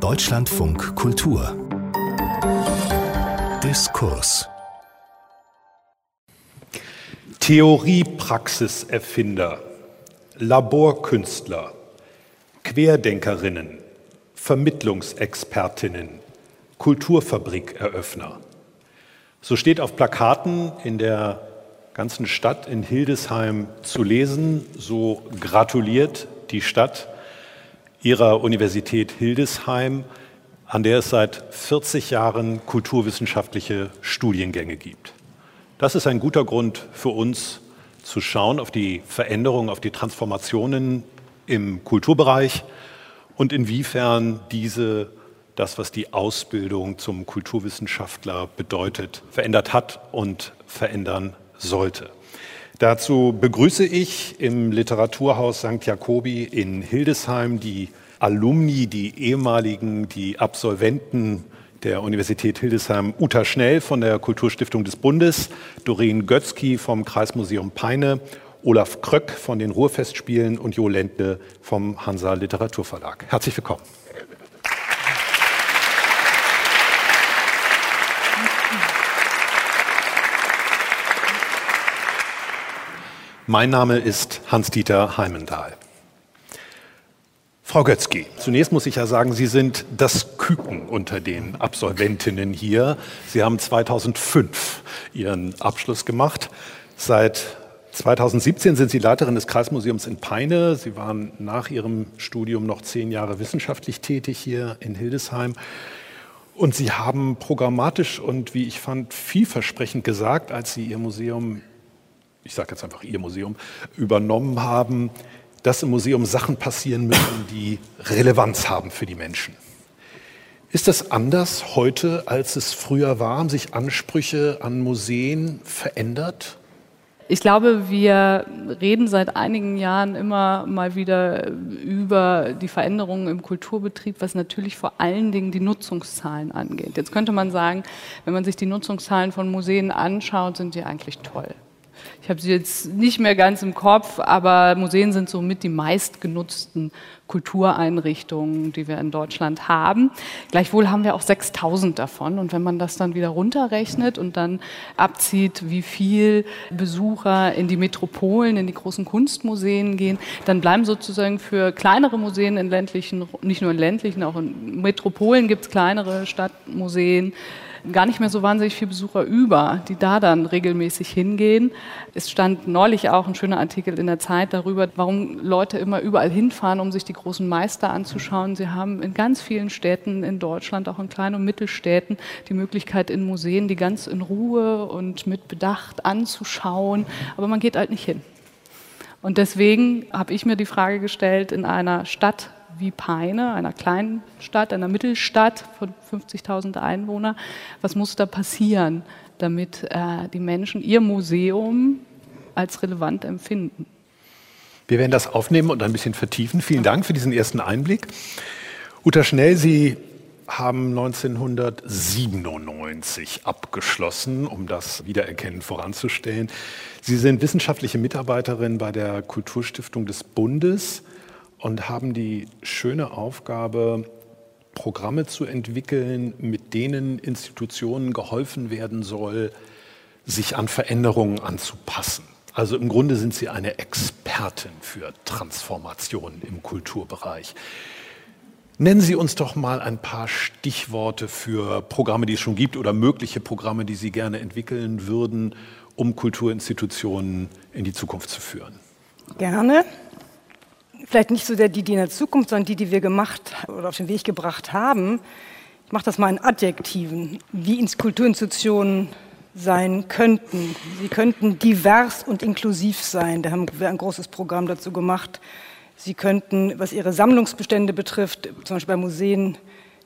Deutschlandfunk Kultur Diskurs Theorie-Praxis-Erfinder, Laborkünstler, Querdenkerinnen, Vermittlungsexpertinnen, Kulturfabrikeröffner. So steht auf Plakaten in der ganzen Stadt in Hildesheim zu lesen. So gratuliert die Stadt ihrer Universität Hildesheim, an der es seit 40 Jahren kulturwissenschaftliche Studiengänge gibt. Das ist ein guter Grund für uns zu schauen auf die Veränderungen, auf die Transformationen im Kulturbereich und inwiefern diese das, was die Ausbildung zum Kulturwissenschaftler bedeutet, verändert hat und verändern sollte. Dazu begrüße ich im Literaturhaus St. Jakobi in Hildesheim die Alumni, die ehemaligen, die Absolventen der Universität Hildesheim, Uta Schnell von der Kulturstiftung des Bundes, Doreen Götzky vom Kreismuseum Peine, Olaf Kröck von den Ruhrfestspielen und Jo Lendle vom Hansa Literaturverlag. Herzlich willkommen. Mein Name ist Hans-Dieter Heimendahl. Frau Götzky, zunächst muss ich ja sagen, Sie sind das Küken unter den Absolventinnen hier. Sie haben 2005 Ihren Abschluss gemacht. Seit 2017 sind Sie Leiterin des Kreismuseums in Peine. Sie waren nach Ihrem Studium noch zehn Jahre wissenschaftlich tätig hier in Hildesheim. Und Sie haben programmatisch und, wie ich fand, vielversprechend gesagt, als Sie Ihr Museum ich sage jetzt einfach Ihr Museum, übernommen haben, dass im Museum Sachen passieren müssen, die Relevanz haben für die Menschen. Ist das anders heute, als es früher war? Haben sich Ansprüche an Museen verändert? Ich glaube, wir reden seit einigen Jahren immer mal wieder über die Veränderungen im Kulturbetrieb, was natürlich vor allen Dingen die Nutzungszahlen angeht. Jetzt könnte man sagen, wenn man sich die Nutzungszahlen von Museen anschaut, sind die eigentlich toll. Ich habe sie jetzt nicht mehr ganz im Kopf, aber Museen sind somit die meistgenutzten Kultureinrichtungen, die wir in Deutschland haben. Gleichwohl haben wir auch 6000 davon. Und wenn man das dann wieder runterrechnet und dann abzieht, wie viel Besucher in die Metropolen, in die großen Kunstmuseen gehen, dann bleiben sozusagen für kleinere Museen in ländlichen, nicht nur in ländlichen, auch in Metropolen gibt es kleinere Stadtmuseen, gar nicht mehr so wahnsinnig viele Besucher über, die da dann regelmäßig hingehen. Es stand neulich auch ein schöner Artikel in der Zeit darüber, warum Leute immer überall hinfahren, um sich die großen Meister anzuschauen. Sie haben in ganz vielen Städten in Deutschland, auch in kleinen und Mittelstädten, die Möglichkeit in Museen, die ganz in Ruhe und mit Bedacht anzuschauen. Aber man geht halt nicht hin. Und deswegen habe ich mir die Frage gestellt, in einer Stadt wie Peine, einer kleinen Stadt, einer Mittelstadt von 50.000 Einwohnern. Was muss da passieren, damit äh, die Menschen ihr Museum als relevant empfinden? Wir werden das aufnehmen und ein bisschen vertiefen. Vielen Dank für diesen ersten Einblick. Uta Schnell, Sie haben 1997 abgeschlossen, um das Wiedererkennen voranzustellen. Sie sind wissenschaftliche Mitarbeiterin bei der Kulturstiftung des Bundes und haben die schöne Aufgabe, Programme zu entwickeln, mit denen Institutionen geholfen werden soll, sich an Veränderungen anzupassen. Also im Grunde sind Sie eine Expertin für Transformation im Kulturbereich. Nennen Sie uns doch mal ein paar Stichworte für Programme, die es schon gibt oder mögliche Programme, die Sie gerne entwickeln würden, um Kulturinstitutionen in die Zukunft zu führen. Gerne vielleicht nicht so sehr die, die in der Zukunft, sondern die, die wir gemacht oder auf den Weg gebracht haben. Ich mache das mal in Adjektiven, wie Kulturinstitutionen sein könnten. Sie könnten divers und inklusiv sein. Da haben wir ein großes Programm dazu gemacht. Sie könnten, was ihre Sammlungsbestände betrifft, zum Beispiel bei Museen,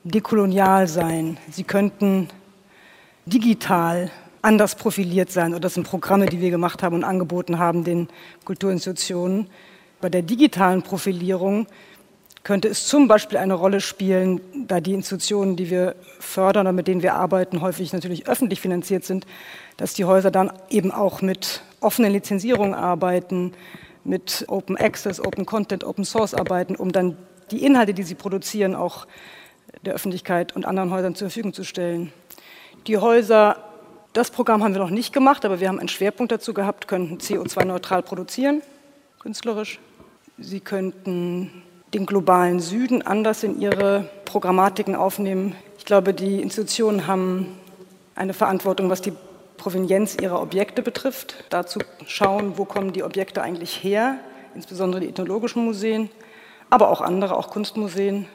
dekolonial sein. Sie könnten digital anders profiliert sein. Oder das sind Programme, die wir gemacht haben und angeboten haben den Kulturinstitutionen. Bei der digitalen Profilierung könnte es zum Beispiel eine Rolle spielen, da die Institutionen, die wir fördern oder mit denen wir arbeiten, häufig natürlich öffentlich finanziert sind, dass die Häuser dann eben auch mit offenen Lizenzierungen arbeiten, mit Open Access, Open Content, Open Source arbeiten, um dann die Inhalte, die sie produzieren, auch der Öffentlichkeit und anderen Häusern zur Verfügung zu stellen. Die Häuser, das Programm haben wir noch nicht gemacht, aber wir haben einen Schwerpunkt dazu gehabt, könnten CO2-neutral produzieren, künstlerisch. Sie könnten den globalen Süden anders in ihre Programmatiken aufnehmen. Ich glaube, die Institutionen haben eine Verantwortung, was die Provenienz ihrer Objekte betrifft. Dazu schauen, wo kommen die Objekte eigentlich her, insbesondere die ethnologischen Museen, aber auch andere, auch Kunstmuseen.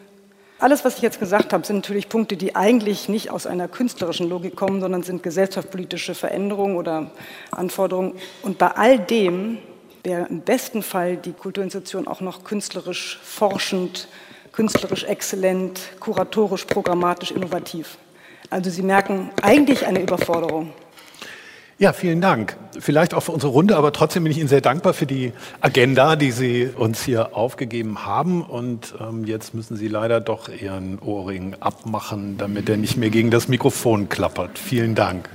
Alles, was ich jetzt gesagt habe, sind natürlich Punkte, die eigentlich nicht aus einer künstlerischen Logik kommen, sondern sind gesellschaftspolitische Veränderungen oder Anforderungen. Und bei all dem wäre im besten Fall die Kulturinstitution auch noch künstlerisch forschend, künstlerisch exzellent, kuratorisch, programmatisch, innovativ. Also Sie merken eigentlich eine Überforderung. Ja, vielen Dank. Vielleicht auch für unsere Runde, aber trotzdem bin ich Ihnen sehr dankbar für die Agenda, die Sie uns hier aufgegeben haben. Und ähm, jetzt müssen Sie leider doch Ihren Ohrring abmachen, damit er nicht mehr gegen das Mikrofon klappert. Vielen Dank.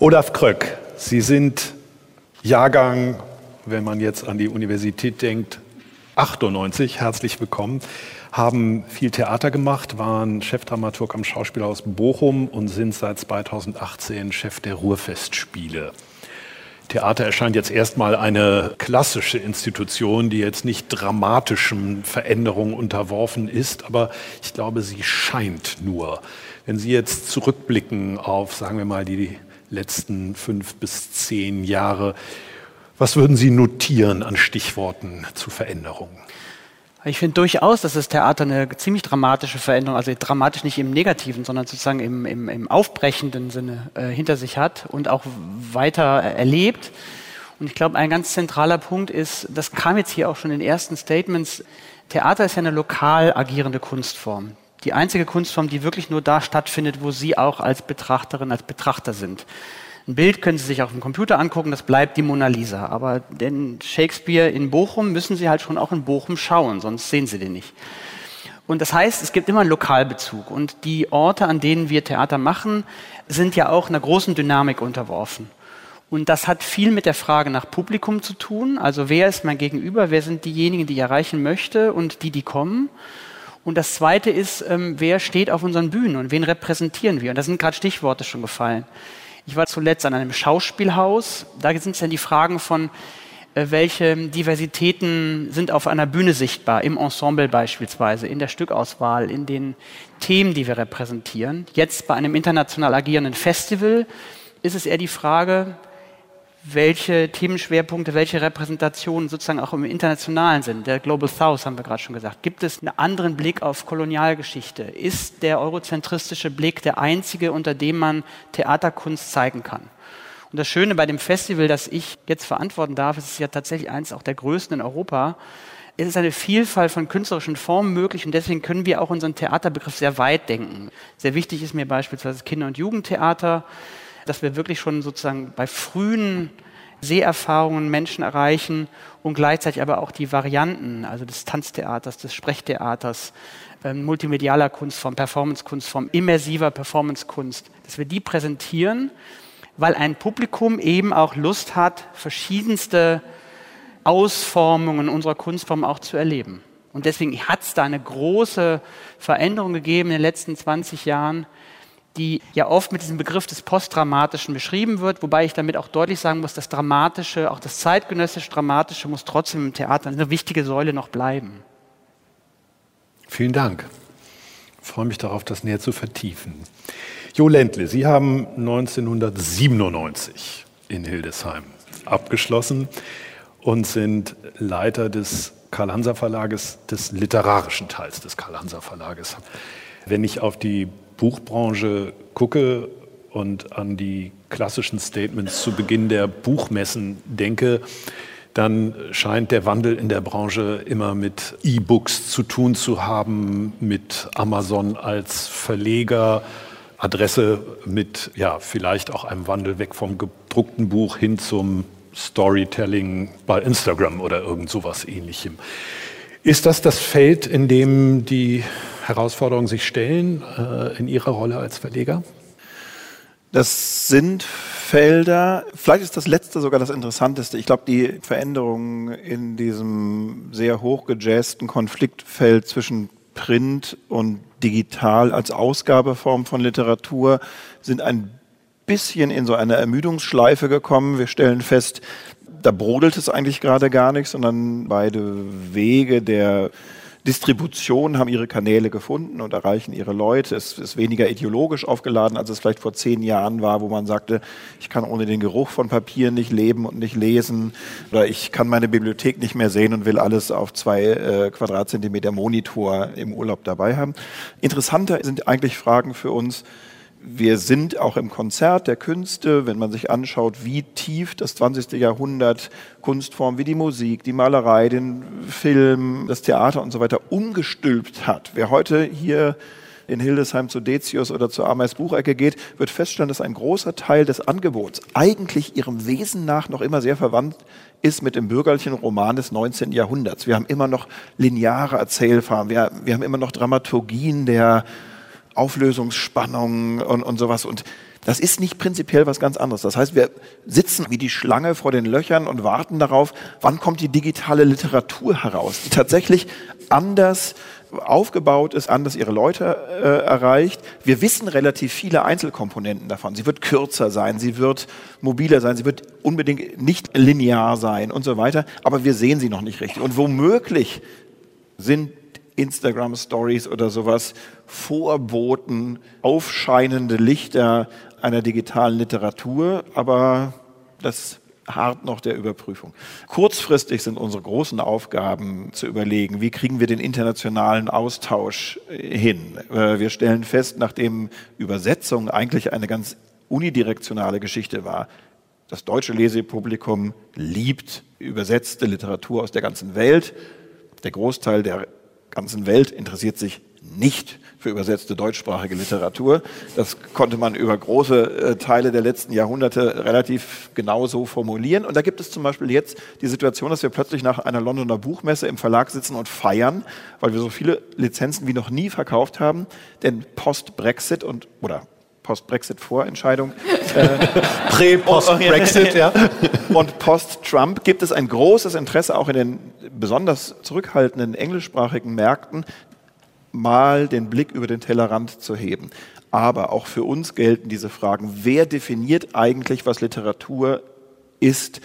Olaf Kröck, Sie sind Jahrgang, wenn man jetzt an die Universität denkt, 98. Herzlich willkommen haben viel Theater gemacht, waren Chefdramaturg am Schauspielhaus Bochum und sind seit 2018 Chef der Ruhrfestspiele. Theater erscheint jetzt erstmal eine klassische Institution, die jetzt nicht dramatischen Veränderungen unterworfen ist, aber ich glaube, sie scheint nur. Wenn Sie jetzt zurückblicken auf, sagen wir mal, die letzten fünf bis zehn Jahre, was würden Sie notieren an Stichworten zu Veränderungen? Ich finde durchaus, dass das Theater eine ziemlich dramatische Veränderung, also dramatisch nicht im negativen, sondern sozusagen im, im, im aufbrechenden Sinne äh, hinter sich hat und auch weiter erlebt. Und ich glaube, ein ganz zentraler Punkt ist, das kam jetzt hier auch schon in den ersten Statements, Theater ist ja eine lokal agierende Kunstform. Die einzige Kunstform, die wirklich nur da stattfindet, wo Sie auch als Betrachterin, als Betrachter sind. Ein Bild können Sie sich auf dem Computer angucken, das bleibt die Mona Lisa. Aber den Shakespeare in Bochum müssen Sie halt schon auch in Bochum schauen, sonst sehen Sie den nicht. Und das heißt, es gibt immer einen Lokalbezug. Und die Orte, an denen wir Theater machen, sind ja auch einer großen Dynamik unterworfen. Und das hat viel mit der Frage nach Publikum zu tun. Also wer ist mein Gegenüber? Wer sind diejenigen, die ich erreichen möchte und die, die kommen? Und das Zweite ist, ähm, wer steht auf unseren Bühnen und wen repräsentieren wir? Und da sind gerade Stichworte schon gefallen. Ich war zuletzt an einem Schauspielhaus. Da sind es dann die Fragen von, äh, welche Diversitäten sind auf einer Bühne sichtbar, im Ensemble beispielsweise, in der Stückauswahl, in den Themen, die wir repräsentieren. Jetzt bei einem international agierenden Festival ist es eher die Frage, welche Themenschwerpunkte, welche Repräsentationen sozusagen auch im internationalen sind. Der Global South haben wir gerade schon gesagt. Gibt es einen anderen Blick auf Kolonialgeschichte? Ist der eurozentristische Blick der einzige, unter dem man Theaterkunst zeigen kann? Und das Schöne bei dem Festival, das ich jetzt verantworten darf, ist es ja tatsächlich eines auch der größten in Europa. Es ist eine Vielfalt von künstlerischen Formen möglich und deswegen können wir auch unseren Theaterbegriff sehr weit denken. Sehr wichtig ist mir beispielsweise Kinder- und Jugendtheater dass wir wirklich schon sozusagen bei frühen Seherfahrungen Menschen erreichen und gleichzeitig aber auch die Varianten, also des Tanztheaters, des Sprechtheaters, ähm, multimedialer Kunstform, Performancekunstform, immersiver Performancekunst, dass wir die präsentieren, weil ein Publikum eben auch Lust hat, verschiedenste Ausformungen unserer Kunstform auch zu erleben. Und deswegen hat es da eine große Veränderung gegeben in den letzten 20 Jahren, die ja oft mit diesem Begriff des Postdramatischen beschrieben wird, wobei ich damit auch deutlich sagen muss, das Dramatische, auch das zeitgenössisch Dramatische muss trotzdem im Theater eine wichtige Säule noch bleiben. Vielen Dank. Ich freue mich darauf, das näher zu vertiefen. Jo Ländle, Sie haben 1997 in Hildesheim abgeschlossen und sind Leiter des Karl-Hanser Verlages, des literarischen Teils des Karl-Hanser Verlages. Wenn ich auf die Buchbranche gucke und an die klassischen Statements zu Beginn der Buchmessen denke, dann scheint der Wandel in der Branche immer mit E-Books zu tun zu haben, mit Amazon als Verleger, Adresse mit ja, vielleicht auch einem Wandel weg vom gedruckten Buch hin zum Storytelling bei Instagram oder irgend sowas ähnlichem. Ist das das Feld, in dem die Herausforderungen sich stellen äh, in Ihrer Rolle als Verleger? Das sind Felder, vielleicht ist das letzte sogar das interessanteste. Ich glaube, die Veränderungen in diesem sehr hochgejazzten Konfliktfeld zwischen Print und digital als Ausgabeform von Literatur sind ein bisschen in so eine Ermüdungsschleife gekommen. Wir stellen fest, da brodelt es eigentlich gerade gar nicht, sondern beide Wege der Distribution haben ihre Kanäle gefunden und erreichen ihre Leute. Es ist weniger ideologisch aufgeladen, als es vielleicht vor zehn Jahren war, wo man sagte, ich kann ohne den Geruch von Papier nicht leben und nicht lesen oder ich kann meine Bibliothek nicht mehr sehen und will alles auf zwei äh, Quadratzentimeter Monitor im Urlaub dabei haben. Interessanter sind eigentlich Fragen für uns, wir sind auch im Konzert der Künste, wenn man sich anschaut, wie tief das 20. Jahrhundert Kunstformen wie die Musik, die Malerei, den Film, das Theater und so weiter umgestülpt hat. Wer heute hier in Hildesheim zu Decius oder zur Ameis Buchecke geht, wird feststellen, dass ein großer Teil des Angebots eigentlich ihrem Wesen nach noch immer sehr verwandt ist mit dem bürgerlichen Roman des 19. Jahrhunderts. Wir haben immer noch lineare Erzählfarben, wir, wir haben immer noch Dramaturgien der Auflösungsspannung und, und sowas. Und das ist nicht prinzipiell was ganz anderes. Das heißt, wir sitzen wie die Schlange vor den Löchern und warten darauf, wann kommt die digitale Literatur heraus, die tatsächlich anders aufgebaut ist, anders ihre Leute äh, erreicht. Wir wissen relativ viele Einzelkomponenten davon. Sie wird kürzer sein, sie wird mobiler sein, sie wird unbedingt nicht linear sein und so weiter, aber wir sehen sie noch nicht richtig. Und womöglich sind Instagram Stories oder sowas Vorboten, aufscheinende Lichter einer digitalen Literatur, aber das hart noch der Überprüfung. Kurzfristig sind unsere großen Aufgaben zu überlegen, wie kriegen wir den internationalen Austausch äh, hin. Äh, wir stellen fest, nachdem Übersetzung eigentlich eine ganz unidirektionale Geschichte war, das deutsche Lesepublikum liebt übersetzte Literatur aus der ganzen Welt. Der Großteil der ganzen Welt interessiert sich nicht für übersetzte deutschsprachige Literatur. Das konnte man über große äh, Teile der letzten Jahrhunderte relativ genau so formulieren. Und da gibt es zum Beispiel jetzt die Situation, dass wir plötzlich nach einer Londoner Buchmesse im Verlag sitzen und feiern, weil wir so viele Lizenzen wie noch nie verkauft haben. Denn Post-Brexit und oder Post-Brexit-Vorentscheidung. Äh, Prä-Post-Brexit, ja. Und Post-Trump gibt es ein großes Interesse auch in den besonders zurückhaltenden englischsprachigen Märkten, mal den Blick über den Tellerrand zu heben. Aber auch für uns gelten diese Fragen. Wer definiert eigentlich, was Literatur ist?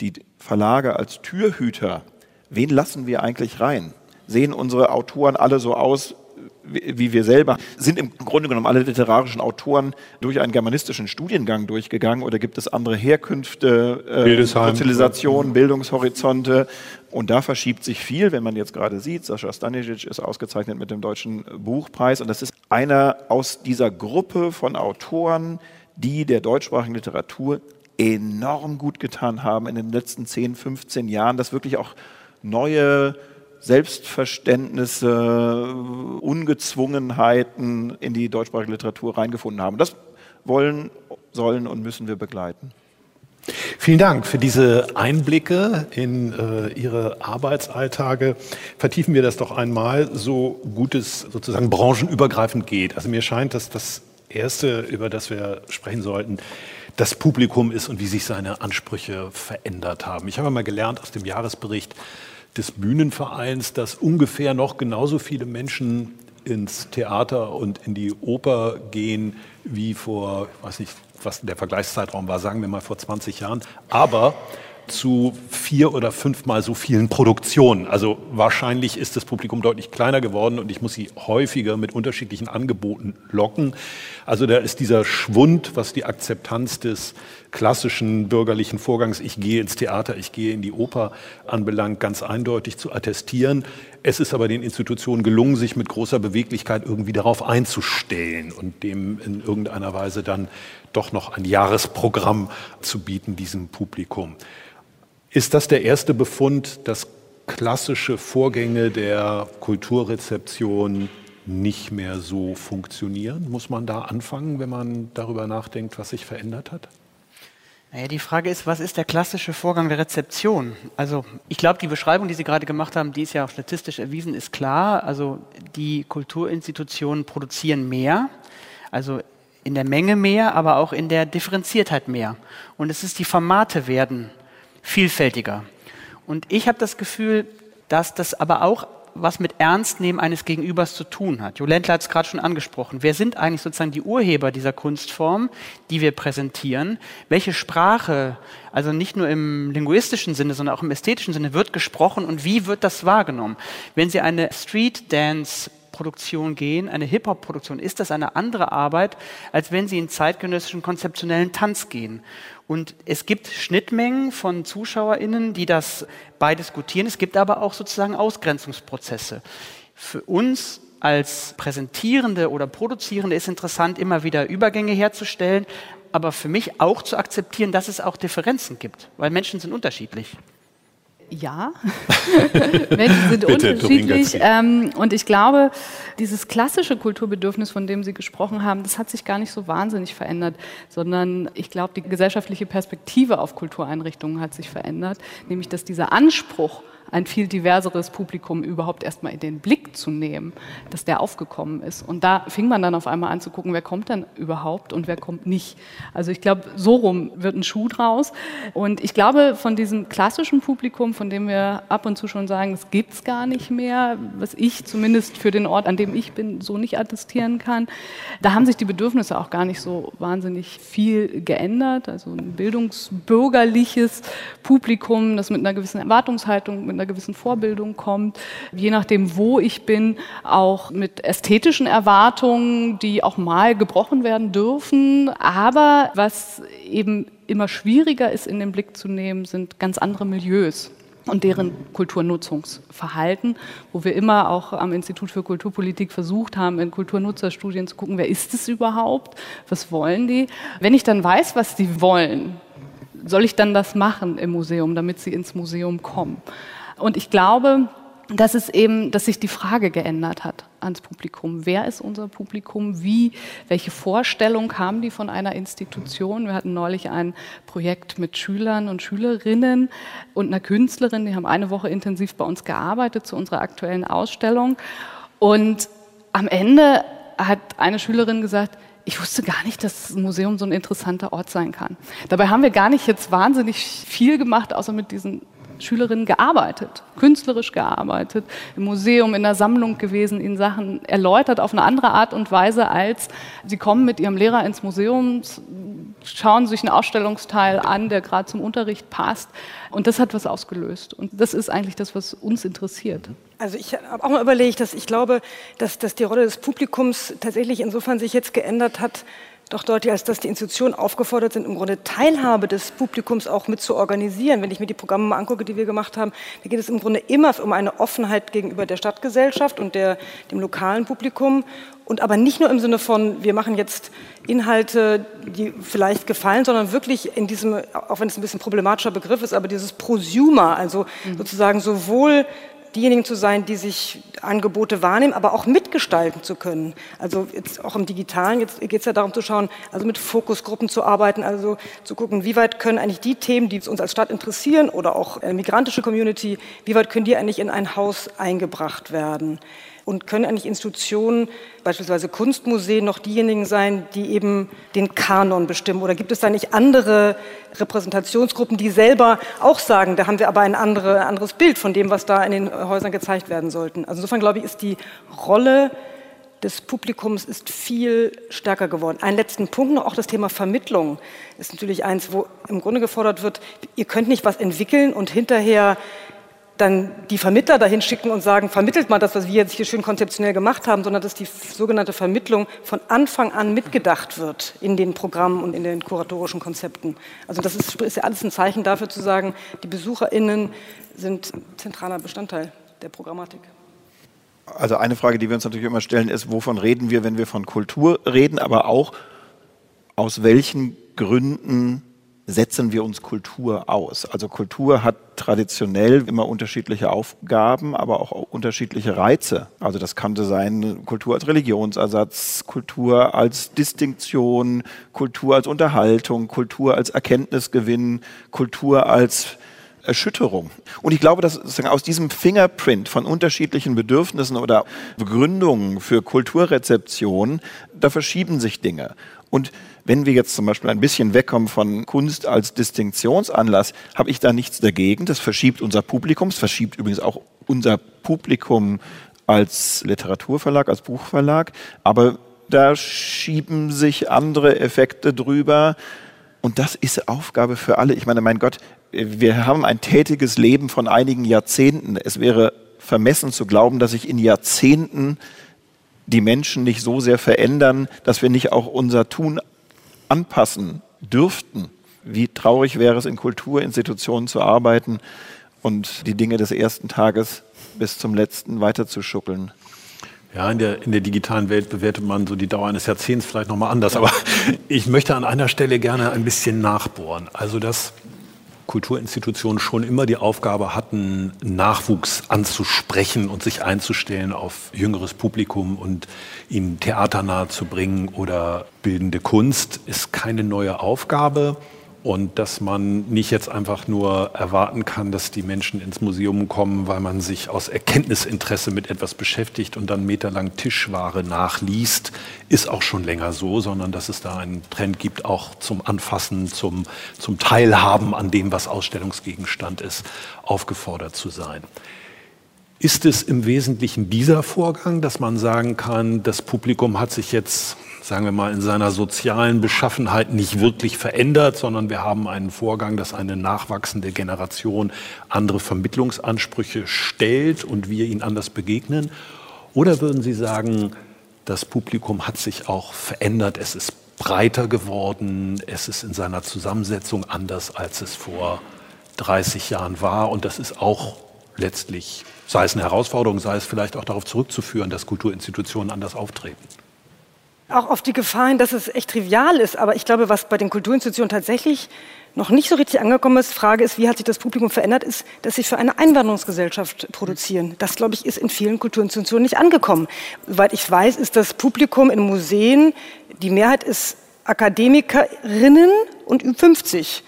Die Verlage als Türhüter. Wen lassen wir eigentlich rein? Sehen unsere Autoren alle so aus wie wir selber, sind im Grunde genommen alle literarischen Autoren durch einen germanistischen Studiengang durchgegangen oder gibt es andere Herkünfte, äh, Sozialisation, Bildungshorizonte? Und da verschiebt sich viel, wenn man jetzt gerade sieht, Sascha Stanisic ist ausgezeichnet mit dem Deutschen Buchpreis und das ist einer aus dieser Gruppe von Autoren, die der deutschsprachigen Literatur enorm gut getan haben in den letzten 10, 15 Jahren, dass wirklich auch neue Selbstverständnisse, Ungezwungenheiten in die deutschsprachige Literatur reingefunden haben. Das wollen, sollen und müssen wir begleiten. Vielen Dank für diese Einblicke in äh, Ihre Arbeitsalltage. Vertiefen wir das doch einmal, so gut es sozusagen branchenübergreifend geht. Also mir scheint, dass das Erste, über das wir sprechen sollten, das Publikum ist und wie sich seine Ansprüche verändert haben. Ich habe mal gelernt aus dem Jahresbericht, des Bühnenvereins, dass ungefähr noch genauso viele Menschen ins Theater und in die Oper gehen wie vor, ich weiß nicht, was der Vergleichszeitraum war, sagen wir mal vor 20 Jahren. Aber zu vier oder fünfmal so vielen Produktionen. Also wahrscheinlich ist das Publikum deutlich kleiner geworden und ich muss sie häufiger mit unterschiedlichen Angeboten locken. Also da ist dieser Schwund, was die Akzeptanz des klassischen bürgerlichen Vorgangs, ich gehe ins Theater, ich gehe in die Oper anbelangt, ganz eindeutig zu attestieren. Es ist aber den Institutionen gelungen, sich mit großer Beweglichkeit irgendwie darauf einzustellen und dem in irgendeiner Weise dann doch noch ein Jahresprogramm zu bieten, diesem Publikum. Ist das der erste Befund, dass klassische Vorgänge der Kulturrezeption nicht mehr so funktionieren? Muss man da anfangen, wenn man darüber nachdenkt, was sich verändert hat? Naja, die Frage ist, was ist der klassische Vorgang der Rezeption? Also ich glaube, die Beschreibung, die Sie gerade gemacht haben, die ist ja auch statistisch erwiesen, ist klar. Also die Kulturinstitutionen produzieren mehr, also in der Menge mehr, aber auch in der Differenziertheit mehr. Und es ist die Formate werden vielfältiger. Und ich habe das Gefühl, dass das aber auch was mit Ernstnehmen eines Gegenübers zu tun hat. Jo Ländler hat es gerade schon angesprochen. Wer sind eigentlich sozusagen die Urheber dieser Kunstform, die wir präsentieren? Welche Sprache, also nicht nur im linguistischen Sinne, sondern auch im ästhetischen Sinne, wird gesprochen und wie wird das wahrgenommen? Wenn Sie eine Street Dance Produktion gehen, eine Hip-Hop-Produktion, ist das eine andere Arbeit, als wenn Sie in zeitgenössischen konzeptionellen Tanz gehen. Und es gibt Schnittmengen von ZuschauerInnen, die das beidiskutieren. Es gibt aber auch sozusagen Ausgrenzungsprozesse. Für uns als Präsentierende oder Produzierende ist interessant, immer wieder Übergänge herzustellen, aber für mich auch zu akzeptieren, dass es auch Differenzen gibt, weil Menschen sind unterschiedlich. Ja, Menschen sind Bitte, unterschiedlich. Ähm, und ich glaube, dieses klassische Kulturbedürfnis, von dem Sie gesprochen haben, das hat sich gar nicht so wahnsinnig verändert, sondern ich glaube, die gesellschaftliche Perspektive auf Kultureinrichtungen hat sich verändert, nämlich dass dieser Anspruch, ein viel diverseres Publikum überhaupt erstmal in den Blick zu nehmen, dass der aufgekommen ist. Und da fing man dann auf einmal an zu gucken, wer kommt denn überhaupt und wer kommt nicht. Also ich glaube, so rum wird ein Schuh draus. Und ich glaube, von diesem klassischen Publikum, von dem wir ab und zu schon sagen, es gibt es gar nicht mehr, was ich zumindest für den Ort, an dem ich bin, so nicht attestieren kann, da haben sich die Bedürfnisse auch gar nicht so wahnsinnig viel geändert. Also ein bildungsbürgerliches Publikum, das mit einer gewissen Erwartungshaltung, mit einer gewissen Vorbildung kommt, je nachdem, wo ich bin, auch mit ästhetischen Erwartungen, die auch mal gebrochen werden dürfen. Aber was eben immer schwieriger ist in den Blick zu nehmen, sind ganz andere Milieus und deren Kulturnutzungsverhalten, wo wir immer auch am Institut für Kulturpolitik versucht haben, in Kulturnutzerstudien zu gucken, wer ist es überhaupt, was wollen die. Wenn ich dann weiß, was die wollen, soll ich dann das machen im Museum, damit sie ins Museum kommen? Und ich glaube, dass es eben, dass sich die Frage geändert hat ans Publikum. Wer ist unser Publikum? Wie, welche Vorstellung haben die von einer Institution? Wir hatten neulich ein Projekt mit Schülern und Schülerinnen und einer Künstlerin, die haben eine Woche intensiv bei uns gearbeitet zu unserer aktuellen Ausstellung. Und am Ende hat eine Schülerin gesagt, ich wusste gar nicht, dass das Museum so ein interessanter Ort sein kann. Dabei haben wir gar nicht jetzt wahnsinnig viel gemacht, außer mit diesen Schülerinnen gearbeitet, künstlerisch gearbeitet, im Museum, in der Sammlung gewesen, ihnen Sachen erläutert auf eine andere Art und Weise, als sie kommen mit ihrem Lehrer ins Museum, schauen sich einen Ausstellungsteil an, der gerade zum Unterricht passt. Und das hat was ausgelöst. Und das ist eigentlich das, was uns interessiert. Also ich habe auch mal überlegt, dass ich glaube, dass, dass die Rolle des Publikums tatsächlich insofern sich jetzt geändert hat, doch deutlich, als dass die Institutionen aufgefordert sind, im Grunde Teilhabe des Publikums auch mit zu organisieren. Wenn ich mir die Programme mal angucke, die wir gemacht haben, da geht es im Grunde immer um eine Offenheit gegenüber der Stadtgesellschaft und der, dem lokalen Publikum. Und aber nicht nur im Sinne von, wir machen jetzt Inhalte, die vielleicht gefallen, sondern wirklich in diesem, auch wenn es ein bisschen problematischer Begriff ist, aber dieses Prosumer, also mhm. sozusagen sowohl diejenigen zu sein, die sich Angebote wahrnehmen, aber auch mitgestalten zu können. Also jetzt auch im Digitalen, jetzt geht es ja darum zu schauen, also mit Fokusgruppen zu arbeiten, also zu gucken, wie weit können eigentlich die Themen, die uns als Stadt interessieren oder auch äh, migrantische Community, wie weit können die eigentlich in ein Haus eingebracht werden? Und können eigentlich Institutionen, beispielsweise Kunstmuseen, noch diejenigen sein, die eben den Kanon bestimmen? Oder gibt es da nicht andere Repräsentationsgruppen, die selber auch sagen, da haben wir aber ein, andere, anderes Bild von dem, was da in den Häusern gezeigt werden sollten? Also insofern glaube ich, ist die Rolle des Publikums ist viel stärker geworden. Einen letzten Punkt noch, auch das Thema Vermittlung ist natürlich eins, wo im Grunde gefordert wird, ihr könnt nicht was entwickeln und hinterher dann die Vermittler dahin schicken und sagen, vermittelt mal das, was wir jetzt hier schön konzeptionell gemacht haben, sondern dass die sogenannte Vermittlung von Anfang an mitgedacht wird in den Programmen und in den kuratorischen Konzepten. Also das ist, ist ja alles ein Zeichen dafür zu sagen, die BesucherInnen sind zentraler Bestandteil der Programmatik. Also eine Frage, die wir uns natürlich immer stellen, ist, wovon reden wir, wenn wir von Kultur reden, aber auch aus welchen Gründen setzen wir uns Kultur aus. Also Kultur hat traditionell immer unterschiedliche Aufgaben, aber auch unterschiedliche Reize. Also das könnte sein Kultur als Religionsersatz, Kultur als Distinktion, Kultur als Unterhaltung, Kultur als Erkenntnisgewinn, Kultur als Erschütterung. Und ich glaube, dass aus diesem Fingerprint von unterschiedlichen Bedürfnissen oder Begründungen für Kulturrezeption, da verschieben sich Dinge. Und wenn wir jetzt zum Beispiel ein bisschen wegkommen von Kunst als Distinktionsanlass, habe ich da nichts dagegen. Das verschiebt unser Publikum, es verschiebt übrigens auch unser Publikum als Literaturverlag, als Buchverlag. Aber da schieben sich andere Effekte drüber. Und das ist Aufgabe für alle. Ich meine, mein Gott, wir haben ein tätiges Leben von einigen Jahrzehnten. Es wäre vermessen zu glauben, dass sich in Jahrzehnten die Menschen nicht so sehr verändern, dass wir nicht auch unser Tun anpassen dürften. Wie traurig wäre es, in Kulturinstitutionen zu arbeiten und die Dinge des ersten Tages bis zum letzten weiterzuschuckeln. Ja, in der, in der digitalen Welt bewertet man so die Dauer eines Jahrzehnts vielleicht nochmal anders. Aber ich möchte an einer Stelle gerne ein bisschen nachbohren. Also, dass Kulturinstitutionen schon immer die Aufgabe hatten, Nachwuchs anzusprechen und sich einzustellen auf jüngeres Publikum und ihnen Theater nahezubringen oder bildende Kunst, ist keine neue Aufgabe und dass man nicht jetzt einfach nur erwarten kann, dass die Menschen ins Museum kommen, weil man sich aus Erkenntnisinteresse mit etwas beschäftigt und dann meterlang Tischware nachliest, ist auch schon länger so, sondern dass es da einen Trend gibt, auch zum Anfassen, zum, zum Teilhaben an dem, was Ausstellungsgegenstand ist, aufgefordert zu sein. Ist es im Wesentlichen dieser Vorgang, dass man sagen kann, das Publikum hat sich jetzt sagen wir mal, in seiner sozialen Beschaffenheit nicht wirklich verändert, sondern wir haben einen Vorgang, dass eine nachwachsende Generation andere Vermittlungsansprüche stellt und wir ihnen anders begegnen? Oder würden Sie sagen, das Publikum hat sich auch verändert, es ist breiter geworden, es ist in seiner Zusammensetzung anders, als es vor 30 Jahren war und das ist auch letztlich, sei es eine Herausforderung, sei es vielleicht auch darauf zurückzuführen, dass Kulturinstitutionen anders auftreten? Auch auf die Gefahren, dass es echt trivial ist. Aber ich glaube, was bei den Kulturinstitutionen tatsächlich noch nicht so richtig angekommen ist, Frage ist, wie hat sich das Publikum verändert, ist, dass sie für eine Einwanderungsgesellschaft produzieren. Das, glaube ich, ist in vielen Kulturinstitutionen nicht angekommen. Soweit ich weiß, ist das Publikum in Museen, die Mehrheit ist Akademikerinnen und über 50.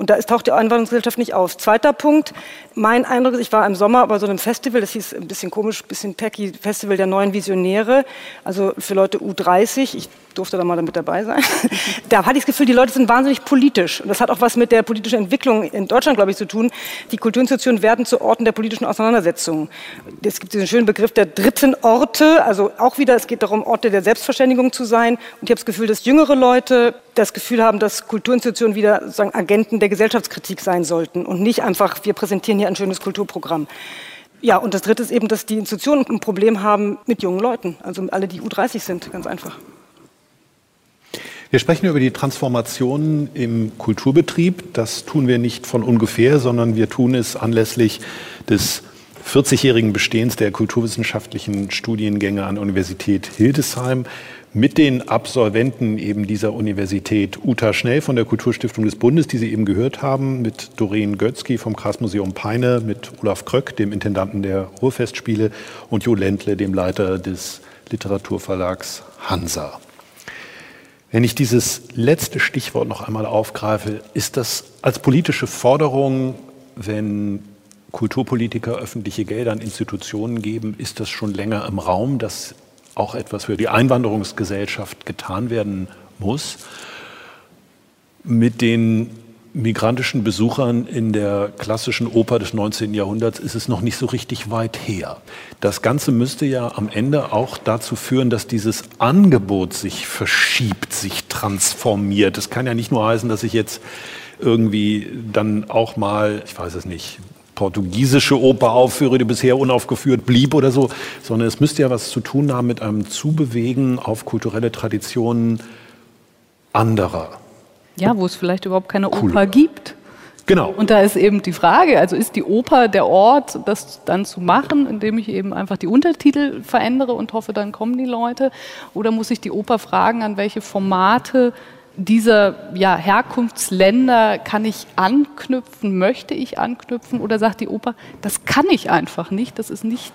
Und da taucht die Einwanderungsgesellschaft nicht auf. Zweiter Punkt, mein Eindruck ist, ich war im Sommer bei so einem Festival, das hieß ein bisschen komisch, ein bisschen tacky, Festival der neuen Visionäre, also für Leute U30. Ich durfte da mal mit dabei sein. Da hatte ich das Gefühl, die Leute sind wahnsinnig politisch. Und das hat auch was mit der politischen Entwicklung in Deutschland, glaube ich, zu tun. Die Kulturinstitutionen werden zu Orten der politischen Auseinandersetzung. Es gibt diesen schönen Begriff der dritten Orte. Also auch wieder, es geht darum, Orte der Selbstverständigung zu sein. Und ich habe das Gefühl, dass jüngere Leute das Gefühl haben, dass Kulturinstitutionen wieder sozusagen Agenten der Gesellschaftskritik sein sollten und nicht einfach, wir präsentieren hier ein schönes Kulturprogramm. Ja, und das Dritte ist eben, dass die Institutionen ein Problem haben mit jungen Leuten, also alle, die U30 sind, ganz einfach. Wir sprechen über die Transformation im Kulturbetrieb. Das tun wir nicht von ungefähr, sondern wir tun es anlässlich des 40-jährigen Bestehens der kulturwissenschaftlichen Studiengänge an der Universität Hildesheim mit den Absolventen eben dieser Universität Uta Schnell von der Kulturstiftung des Bundes, die Sie eben gehört haben, mit Doreen Götzky vom Kreismuseum Peine, mit Olaf Kröck, dem Intendanten der Ruhrfestspiele und Jo Ländle, dem Leiter des Literaturverlags Hansa. Wenn ich dieses letzte Stichwort noch einmal aufgreife, ist das als politische Forderung, wenn Kulturpolitiker öffentliche Gelder an Institutionen geben, ist das schon länger im Raum, dass auch etwas für die Einwanderungsgesellschaft getan werden muss. Mit den migrantischen Besuchern in der klassischen Oper des 19. Jahrhunderts ist es noch nicht so richtig weit her. Das Ganze müsste ja am Ende auch dazu führen, dass dieses Angebot sich verschiebt, sich transformiert. Es kann ja nicht nur heißen, dass ich jetzt irgendwie dann auch mal, ich weiß es nicht, portugiesische Oper aufführe, die bisher unaufgeführt blieb oder so, sondern es müsste ja was zu tun haben mit einem Zubewegen auf kulturelle Traditionen anderer. Ja, wo es vielleicht überhaupt keine cool. Oper gibt. Genau. Und da ist eben die Frage, also ist die Oper der Ort, das dann zu machen, indem ich eben einfach die Untertitel verändere und hoffe, dann kommen die Leute? Oder muss ich die Oper fragen, an welche Formate dieser ja, Herkunftsländer kann ich anknüpfen, möchte ich anknüpfen? Oder sagt die Oper, das kann ich einfach nicht, das ist nicht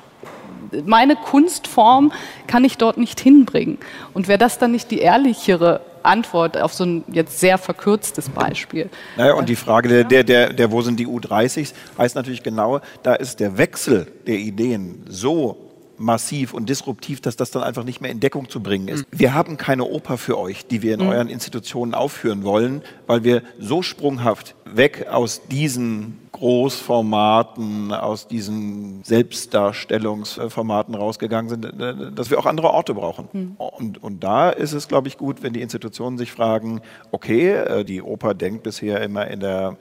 meine Kunstform kann ich dort nicht hinbringen. Und wäre das dann nicht die ehrlichere Antwort auf so ein jetzt sehr verkürztes Beispiel. Naja, und die Frage der, der, der, der wo sind die U30s, heißt natürlich genau, da ist der Wechsel der Ideen so massiv und disruptiv, dass das dann einfach nicht mehr in Deckung zu bringen ist. Wir haben keine Oper für euch, die wir in euren Institutionen aufführen wollen, weil wir so sprunghaft weg aus diesen Großformaten, aus diesen Selbstdarstellungsformaten rausgegangen sind, äh, dass wir auch andere Orte brauchen. Und, und da ist es, glaube ich, gut, wenn die Institutionen sich fragen, okay, äh, die Oper denkt bisher immer in der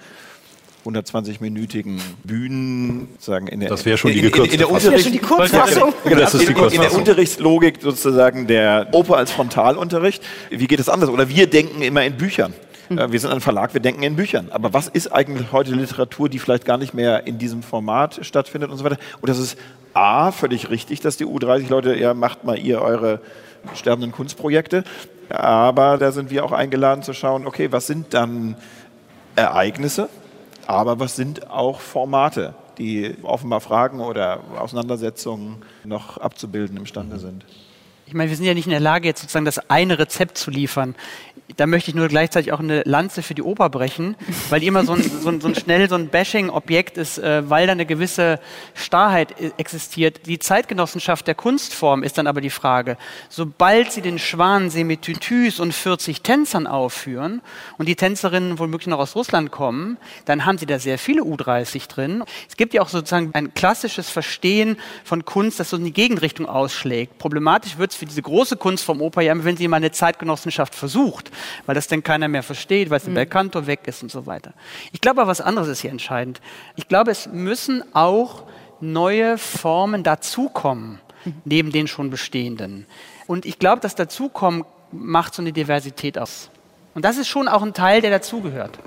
120-minütigen Bühnen, sagen in der, Das wäre schon die in, in, in gekürzte der Fassung. Das ist schon die Kurzfassung. Genau, Das ist die in, in der Kurzfassung. Unterrichtslogik sozusagen der Oper als Frontalunterricht. Wie geht es anders? Oder wir denken immer in Büchern. Äh, Wir sind ein Verlag, wir denken in Büchern. Aber was ist eigentlich heute Literatur, die vielleicht gar nicht mehr in diesem Format stattfindet und so weiter? Und das ist A, völlig richtig, dass die U30-Leute, ja, macht mal ihr eure sterbenden Kunstprojekte. Aber da sind wir auch eingeladen zu schauen, okay, was sind dann Ereignisse, aber was sind auch Formate, die offenbar Fragen oder Auseinandersetzungen noch abzubilden imstande sind. Ich meine, wir sind ja nicht in der Lage, jetzt sozusagen das eine Rezept zu liefern. Da möchte ich nur gleichzeitig auch eine Lanze für die Oper brechen, weil die immer so ein, so ein, so ein schnell so ein Bashing-Objekt ist, äh, weil da eine gewisse Starrheit äh, existiert. Die Zeitgenossenschaft der Kunstform ist dann aber die Frage, sobald sie den Schwansee mit Tütüs und 40 Tänzern aufführen und die Tänzerinnen womöglich noch aus Russland kommen, dann haben sie da sehr viele U30 drin. Es gibt ja auch sozusagen ein klassisches Verstehen von Kunst, das so in die Gegenrichtung ausschlägt. Problematisch wird es für diese große Kunstform Oper ja, wenn sie mal eine Zeitgenossenschaft versucht, weil das dann keiner mehr versteht, weil es der Belcanto weg ist und so weiter. Ich glaube aber, was anderes ist hier entscheidend. Ich glaube, es müssen auch neue Formen dazukommen, neben den schon bestehenden. Und ich glaube, das Dazukommen macht so eine Diversität aus. Und das ist schon auch ein Teil, der dazugehört.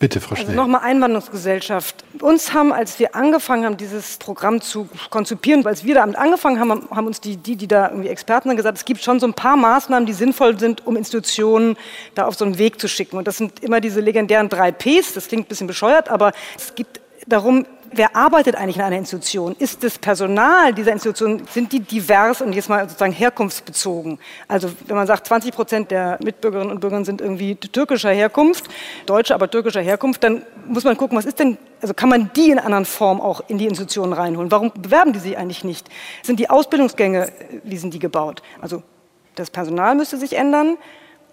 Bitte, Frau Also Schnell. nochmal Einwanderungsgesellschaft. Uns haben, als wir angefangen haben, dieses Programm zu konzipieren, als wir damit angefangen haben, haben uns die, die, die da irgendwie Experten dann gesagt, es gibt schon so ein paar Maßnahmen, die sinnvoll sind, um Institutionen da auf so einen Weg zu schicken. Und das sind immer diese legendären drei Ps. Das klingt ein bisschen bescheuert, aber es geht darum, wer arbeitet eigentlich in einer Institution? Ist das Personal dieser Institution, sind die divers und jetzt mal sozusagen herkunftsbezogen? Also wenn man sagt, 20 Prozent der Mitbürgerinnen und Bürger sind irgendwie türkischer Herkunft, deutsche, aber türkischer Herkunft, dann muss man gucken, was ist denn, also kann man die in anderen Form auch in die Institutionen reinholen? Warum bewerben die sich eigentlich nicht? Sind die Ausbildungsgänge, wie sind die gebaut? Also das Personal müsste sich ändern.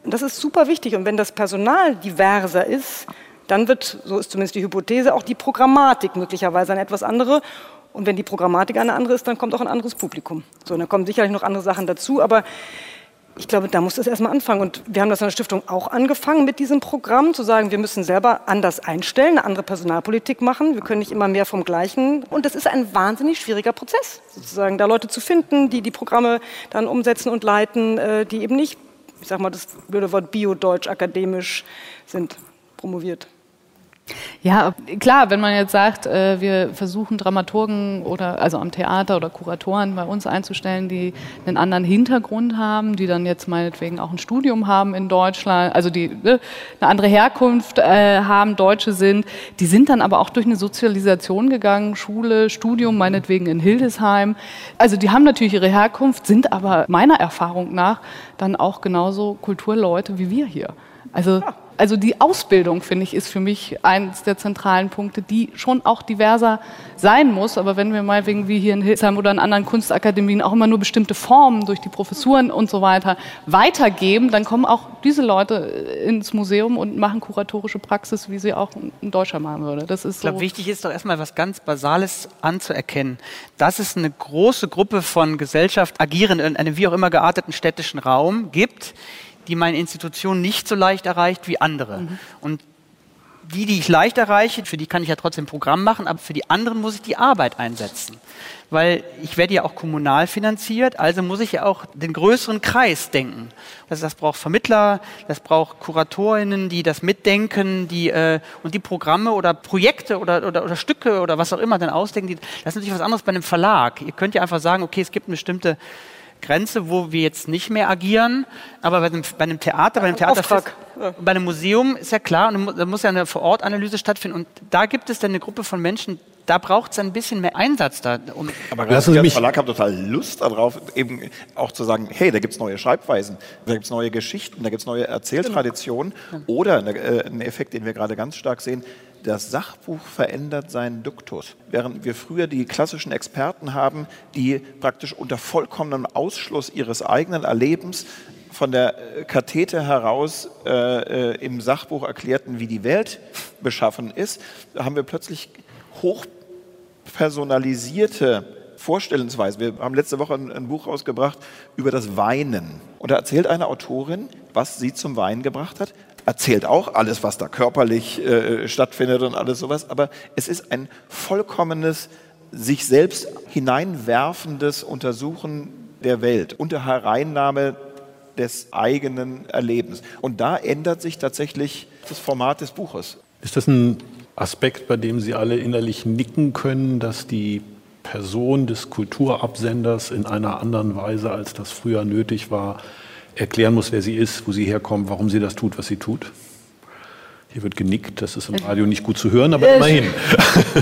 Und das ist super wichtig. Und wenn das Personal diverser ist, dann wird, so ist zumindest die Hypothese, auch die Programmatik möglicherweise eine etwas andere. Und wenn die Programmatik eine andere ist, dann kommt auch ein anderes Publikum. So, und dann kommen sicherlich noch andere Sachen dazu, aber ich glaube, da muss es erstmal anfangen. Und wir haben das in der Stiftung auch angefangen mit diesem Programm, zu sagen, wir müssen selber anders einstellen, eine andere Personalpolitik machen. Wir können nicht immer mehr vom Gleichen. Und das ist ein wahnsinnig schwieriger Prozess, sozusagen, da Leute zu finden, die die Programme dann umsetzen und leiten, äh, die eben nicht, ich sag mal das blöde Wort Bio-Deutsch akademisch sind, promoviert. Ja, klar, wenn man jetzt sagt, äh, wir versuchen Dramaturgen oder also am Theater oder Kuratoren bei uns einzustellen, die einen anderen Hintergrund haben, die dann jetzt meinetwegen auch ein Studium haben in Deutschland, also die ne, eine andere Herkunft äh, haben, Deutsche sind, die sind dann aber auch durch eine Sozialisation gegangen, Schule, Studium, meinetwegen in Hildesheim. Also die haben natürlich ihre Herkunft, sind aber meiner Erfahrung nach dann auch genauso Kulturleute wie wir hier. Also also die Ausbildung, finde ich, ist für mich eines der zentralen Punkte, die schon auch diverser sein muss. Aber wenn wir mal wegen wie hier in Hildesheim oder in anderen Kunstakademien auch immer nur bestimmte Formen durch die Professuren und so weiter weitergeben, dann kommen auch diese Leute ins Museum und machen kuratorische Praxis, wie sie auch ein Deutscher machen würde. Das ist Ich glaube, so. wichtig ist doch erstmal was ganz Basales anzuerkennen, dass es eine große Gruppe von Gesellschaft agierenden in einem wie auch immer gearteten städtischen Raum gibt, die meine Institution nicht so leicht erreicht wie andere. Und die, die ich leicht erreiche, für die kann ich ja trotzdem ein Programm machen, aber für die anderen muss ich die Arbeit einsetzen. Weil ich werde ja auch kommunal finanziert, also muss ich ja auch den größeren Kreis denken. Also das braucht Vermittler, das braucht KuratorInnen, die das mitdenken, die äh, und die Programme oder Projekte oder, oder, oder Stücke oder was auch immer dann ausdenken. Die, das ist natürlich was anderes bei einem Verlag. Ihr könnt ja einfach sagen, okay, es gibt eine bestimmte Grenze, wo wir jetzt nicht mehr agieren, aber bei einem, bei einem Theater, bei einem Theater, Auftrag, ja. bei einem Museum ist ja klar, und da muss ja eine Vor-Ort-Analyse stattfinden. Und da gibt es dann eine Gruppe von Menschen, da braucht es ein bisschen mehr Einsatz da. Um Aber Lassen Sie wir als mich- Verlag haben total Lust darauf, eben auch zu sagen, hey, da gibt es neue Schreibweisen, da gibt es neue Geschichten, da gibt es neue Erzähltraditionen. Oder eine, äh, ein Effekt, den wir gerade ganz stark sehen, das Sachbuch verändert seinen Duktus. Während wir früher die klassischen Experten haben, die praktisch unter vollkommenem Ausschluss ihres eigenen Erlebens von der äh, Kathete heraus äh, äh, im Sachbuch erklärten, wie die Welt beschaffen ist, haben wir plötzlich hochpersonalisierte Vorstellungsweise. Wir haben letzte Woche ein Buch rausgebracht über das Weinen. Und da erzählt eine Autorin, was sie zum Weinen gebracht hat. Erzählt auch alles, was da körperlich äh, stattfindet und alles sowas. Aber es ist ein vollkommenes, sich selbst hineinwerfendes Untersuchen der Welt unter Hereinnahme des eigenen Erlebens. Und da ändert sich tatsächlich das Format des Buches. Ist das ein Aspekt, bei dem Sie alle innerlich nicken können, dass die Person des Kulturabsenders in einer anderen Weise, als das früher nötig war, erklären muss, wer sie ist, wo sie herkommt, warum sie das tut, was sie tut? Hier wird genickt, das ist im Radio nicht gut zu hören, aber immerhin.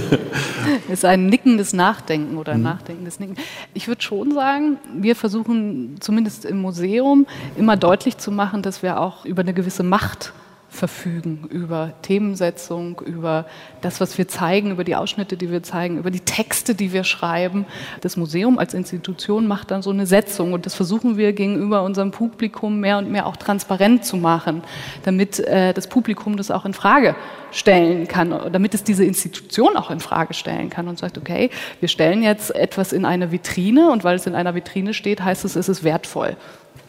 ist ein nickendes Nachdenken oder ein nachdenkendes Nicken. Ich würde schon sagen, wir versuchen zumindest im Museum immer deutlich zu machen, dass wir auch über eine gewisse Macht verfügen, über Themensetzung, über das, was wir zeigen, über die Ausschnitte, die wir zeigen, über die Texte, die wir schreiben. Das Museum als Institution macht dann so eine Setzung und das versuchen wir gegenüber unserem Publikum mehr und mehr auch transparent zu machen, damit äh, das Publikum das auch in Frage stellen kann, damit es diese Institution auch in Frage stellen kann und sagt, okay, wir stellen jetzt etwas in eine Vitrine und weil es in einer Vitrine steht, heißt es, es ist wertvoll.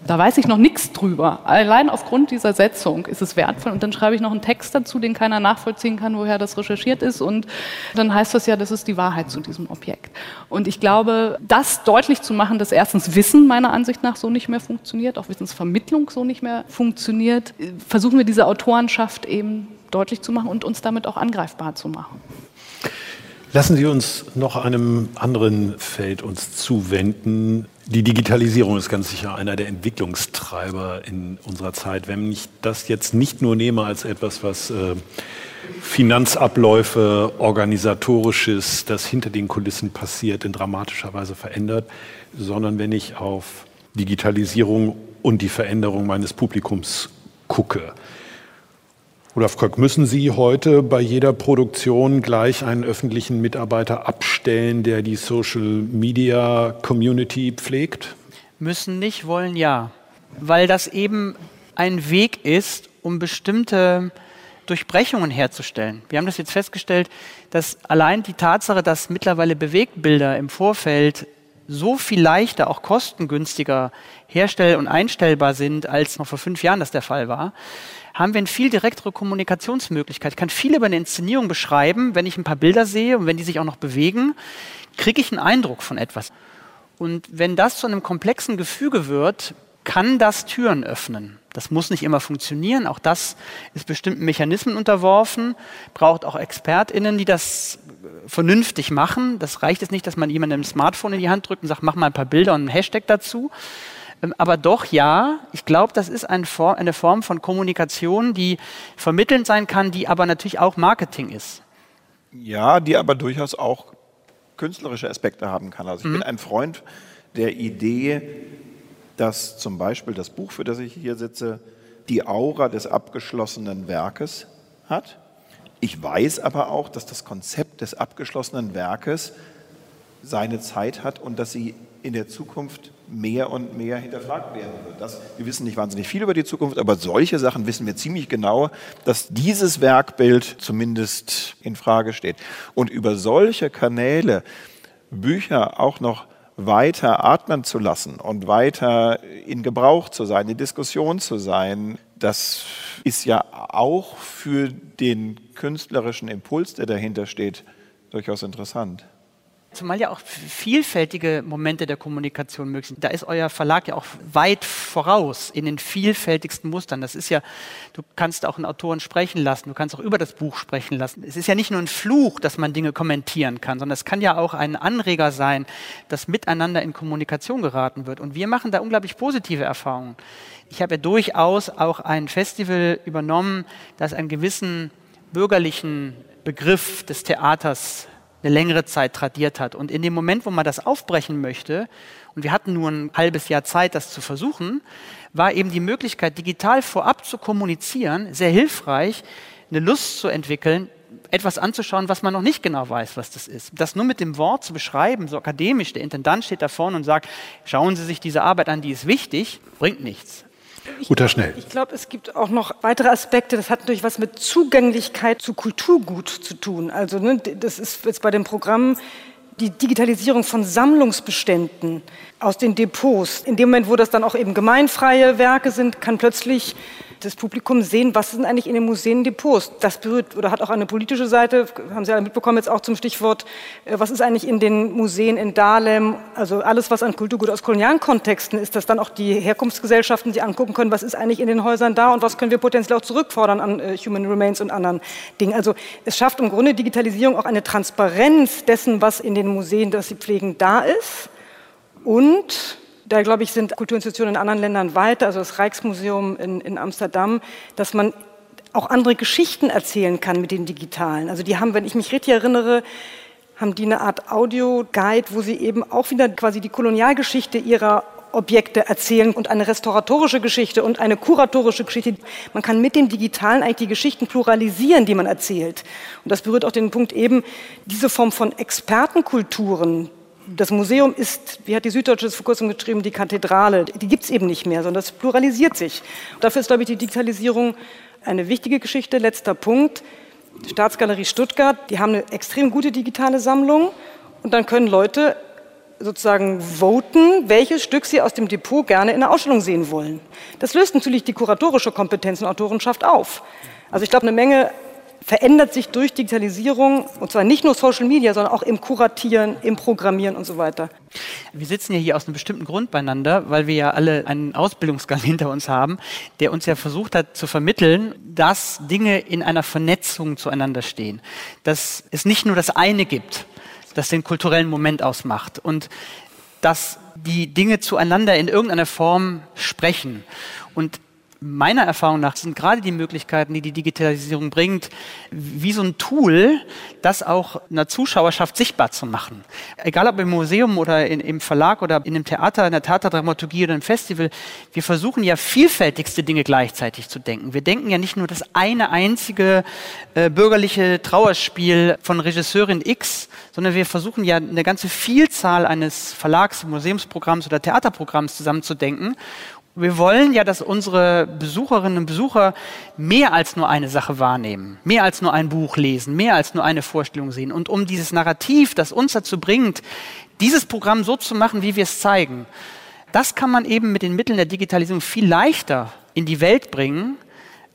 Da weiß ich noch nichts drüber. Allein aufgrund dieser Setzung ist es wertvoll. Und dann schreibe ich noch einen Text dazu, den keiner nachvollziehen kann, woher das recherchiert ist. Und dann heißt das ja, das ist die Wahrheit zu diesem Objekt. Und ich glaube, das deutlich zu machen, dass erstens Wissen meiner Ansicht nach so nicht mehr funktioniert, auch Wissensvermittlung so nicht mehr funktioniert, versuchen wir diese Autorenschaft eben deutlich zu machen und uns damit auch angreifbar zu machen. Lassen Sie uns noch einem anderen Feld uns zuwenden. Die Digitalisierung ist ganz sicher einer der Entwicklungstreiber in unserer Zeit. Wenn ich das jetzt nicht nur nehme als etwas, was äh, Finanzabläufe, organisatorisches, das hinter den Kulissen passiert, in dramatischer Weise verändert, sondern wenn ich auf Digitalisierung und die Veränderung meines Publikums gucke. Olaf Köck, müssen Sie heute bei jeder Produktion gleich einen öffentlichen Mitarbeiter abstellen, der die Social Media Community pflegt? Müssen nicht, wollen ja. Weil das eben ein Weg ist, um bestimmte Durchbrechungen herzustellen. Wir haben das jetzt festgestellt, dass allein die Tatsache, dass mittlerweile Bewegtbilder im Vorfeld so viel leichter, auch kostengünstiger herstell- und einstellbar sind, als noch vor fünf Jahren das der Fall war, haben wir eine viel direktere Kommunikationsmöglichkeit. Ich kann viel über eine Inszenierung beschreiben, wenn ich ein paar Bilder sehe und wenn die sich auch noch bewegen, kriege ich einen Eindruck von etwas. Und wenn das zu einem komplexen Gefüge wird, kann das Türen öffnen. Das muss nicht immer funktionieren. Auch das ist bestimmten Mechanismen unterworfen, braucht auch ExpertInnen, die das vernünftig machen. Das reicht jetzt nicht, dass man jemandem ein Smartphone in die Hand drückt und sagt, mach mal ein paar Bilder und einen Hashtag dazu. Ähm, Aber doch ja, ich glaube, das ist eine Form von Kommunikation, die vermittelnd sein kann, die aber natürlich auch Marketing ist. Ja, die aber durchaus auch künstlerische Aspekte haben kann. Also ich bin ein Freund der Idee, dass zum Beispiel das Buch, für das ich hier sitze, die Aura des abgeschlossenen Werkes hat. Ich weiß aber auch, dass das Konzept des abgeschlossenen Werkes seine Zeit hat und dass sie in der Zukunft mehr und mehr hinterfragt werden wird. Das, wir wissen nicht wahnsinnig viel über die Zukunft, aber solche Sachen wissen wir ziemlich genau, dass dieses Werkbild zumindest in Frage steht. Und über solche Kanäle Bücher auch noch weiter atmen zu lassen und weiter in Gebrauch zu sein, in Diskussion zu sein, das ist ja auch für den künstlerischen Impuls, der dahinter steht, durchaus interessant. Zumal ja auch vielfältige Momente der Kommunikation möglich sind. Da ist euer Verlag ja auch weit voraus in den vielfältigsten Mustern. Das ist ja, du kannst auch einen Autoren sprechen lassen, du kannst auch über das Buch sprechen lassen. Es ist ja nicht nur ein Fluch, dass man Dinge kommentieren kann, sondern es kann ja auch ein Anreger sein, dass miteinander in Kommunikation geraten wird. Und wir machen da unglaublich positive Erfahrungen. Ich habe ja durchaus auch ein Festival übernommen, das einen gewissen bürgerlichen Begriff des Theaters eine längere Zeit tradiert hat. Und in dem Moment, wo man das aufbrechen möchte, und wir hatten nur ein halbes Jahr Zeit, das zu versuchen, war eben die Möglichkeit, digital vorab zu kommunizieren, sehr hilfreich, eine Lust zu entwickeln, etwas anzuschauen, was man noch nicht genau weiß, was das ist. Das nur mit dem Wort zu beschreiben, so akademisch, der Intendant steht da vorne und sagt, schauen Sie sich diese Arbeit an, die ist wichtig, bringt nichts. Guter Schnell. Ich glaube, es gibt auch noch weitere Aspekte. Das hat natürlich was mit Zugänglichkeit zu Kulturgut zu tun. Also ne, das ist jetzt bei dem Programm die Digitalisierung von Sammlungsbeständen aus den Depots. In dem Moment, wo das dann auch eben gemeinfreie Werke sind, kann plötzlich das Publikum sehen, was sind eigentlich in den Museen Depots. Das berührt oder hat auch eine politische Seite, haben Sie alle mitbekommen, jetzt auch zum Stichwort, äh, was ist eigentlich in den Museen in Dahlem, also alles, was an Kulturgut aus kolonialen Kontexten ist, dass dann auch die Herkunftsgesellschaften sich angucken können, was ist eigentlich in den Häusern da und was können wir potenziell auch zurückfordern an äh, Human Remains und anderen Dingen. Also es schafft im Grunde Digitalisierung auch eine Transparenz dessen, was in den Museen, das sie pflegen, da ist und da glaube ich, sind Kulturinstitutionen in anderen Ländern weiter, also das Rijksmuseum in, in Amsterdam, dass man auch andere Geschichten erzählen kann mit den Digitalen. Also die haben, wenn ich mich richtig erinnere, haben die eine Art Audio-Guide, wo sie eben auch wieder quasi die Kolonialgeschichte ihrer Objekte erzählen und eine restauratorische Geschichte und eine kuratorische Geschichte. Man kann mit dem Digitalen eigentlich die Geschichten pluralisieren, die man erzählt. Und das berührt auch den Punkt eben, diese Form von Expertenkulturen, das Museum ist, wie hat die Süddeutsche vor kurzem geschrieben, die Kathedrale. Die gibt es eben nicht mehr, sondern das pluralisiert sich. Dafür ist, glaube ich, die Digitalisierung eine wichtige Geschichte. Letzter Punkt. Die Staatsgalerie Stuttgart, die haben eine extrem gute digitale Sammlung. Und dann können Leute sozusagen voten, welches Stück sie aus dem Depot gerne in der Ausstellung sehen wollen. Das löst natürlich die kuratorische Kompetenz und Autorenschaft auf. Also ich glaube, eine Menge verändert sich durch Digitalisierung, und zwar nicht nur Social Media, sondern auch im Kuratieren, im Programmieren und so weiter. Wir sitzen ja hier aus einem bestimmten Grund beieinander, weil wir ja alle einen Ausbildungsgang hinter uns haben, der uns ja versucht hat zu vermitteln, dass Dinge in einer Vernetzung zueinander stehen. Dass es nicht nur das eine gibt, das den kulturellen Moment ausmacht und dass die Dinge zueinander in irgendeiner Form sprechen. Und meiner Erfahrung nach sind gerade die Möglichkeiten, die die Digitalisierung bringt, wie so ein Tool, das auch einer Zuschauerschaft sichtbar zu machen. Egal ob im Museum oder in, im Verlag oder in einem Theater, in der Theaterdramaturgie oder im Festival, wir versuchen ja vielfältigste Dinge gleichzeitig zu denken. Wir denken ja nicht nur das eine einzige äh, bürgerliche Trauerspiel von Regisseurin X, sondern wir versuchen ja eine ganze Vielzahl eines Verlags, Museumsprogramms oder Theaterprogramms zusammenzudenken wir wollen ja, dass unsere Besucherinnen und Besucher mehr als nur eine Sache wahrnehmen, mehr als nur ein Buch lesen, mehr als nur eine Vorstellung sehen. Und um dieses Narrativ, das uns dazu bringt, dieses Programm so zu machen, wie wir es zeigen, das kann man eben mit den Mitteln der Digitalisierung viel leichter in die Welt bringen,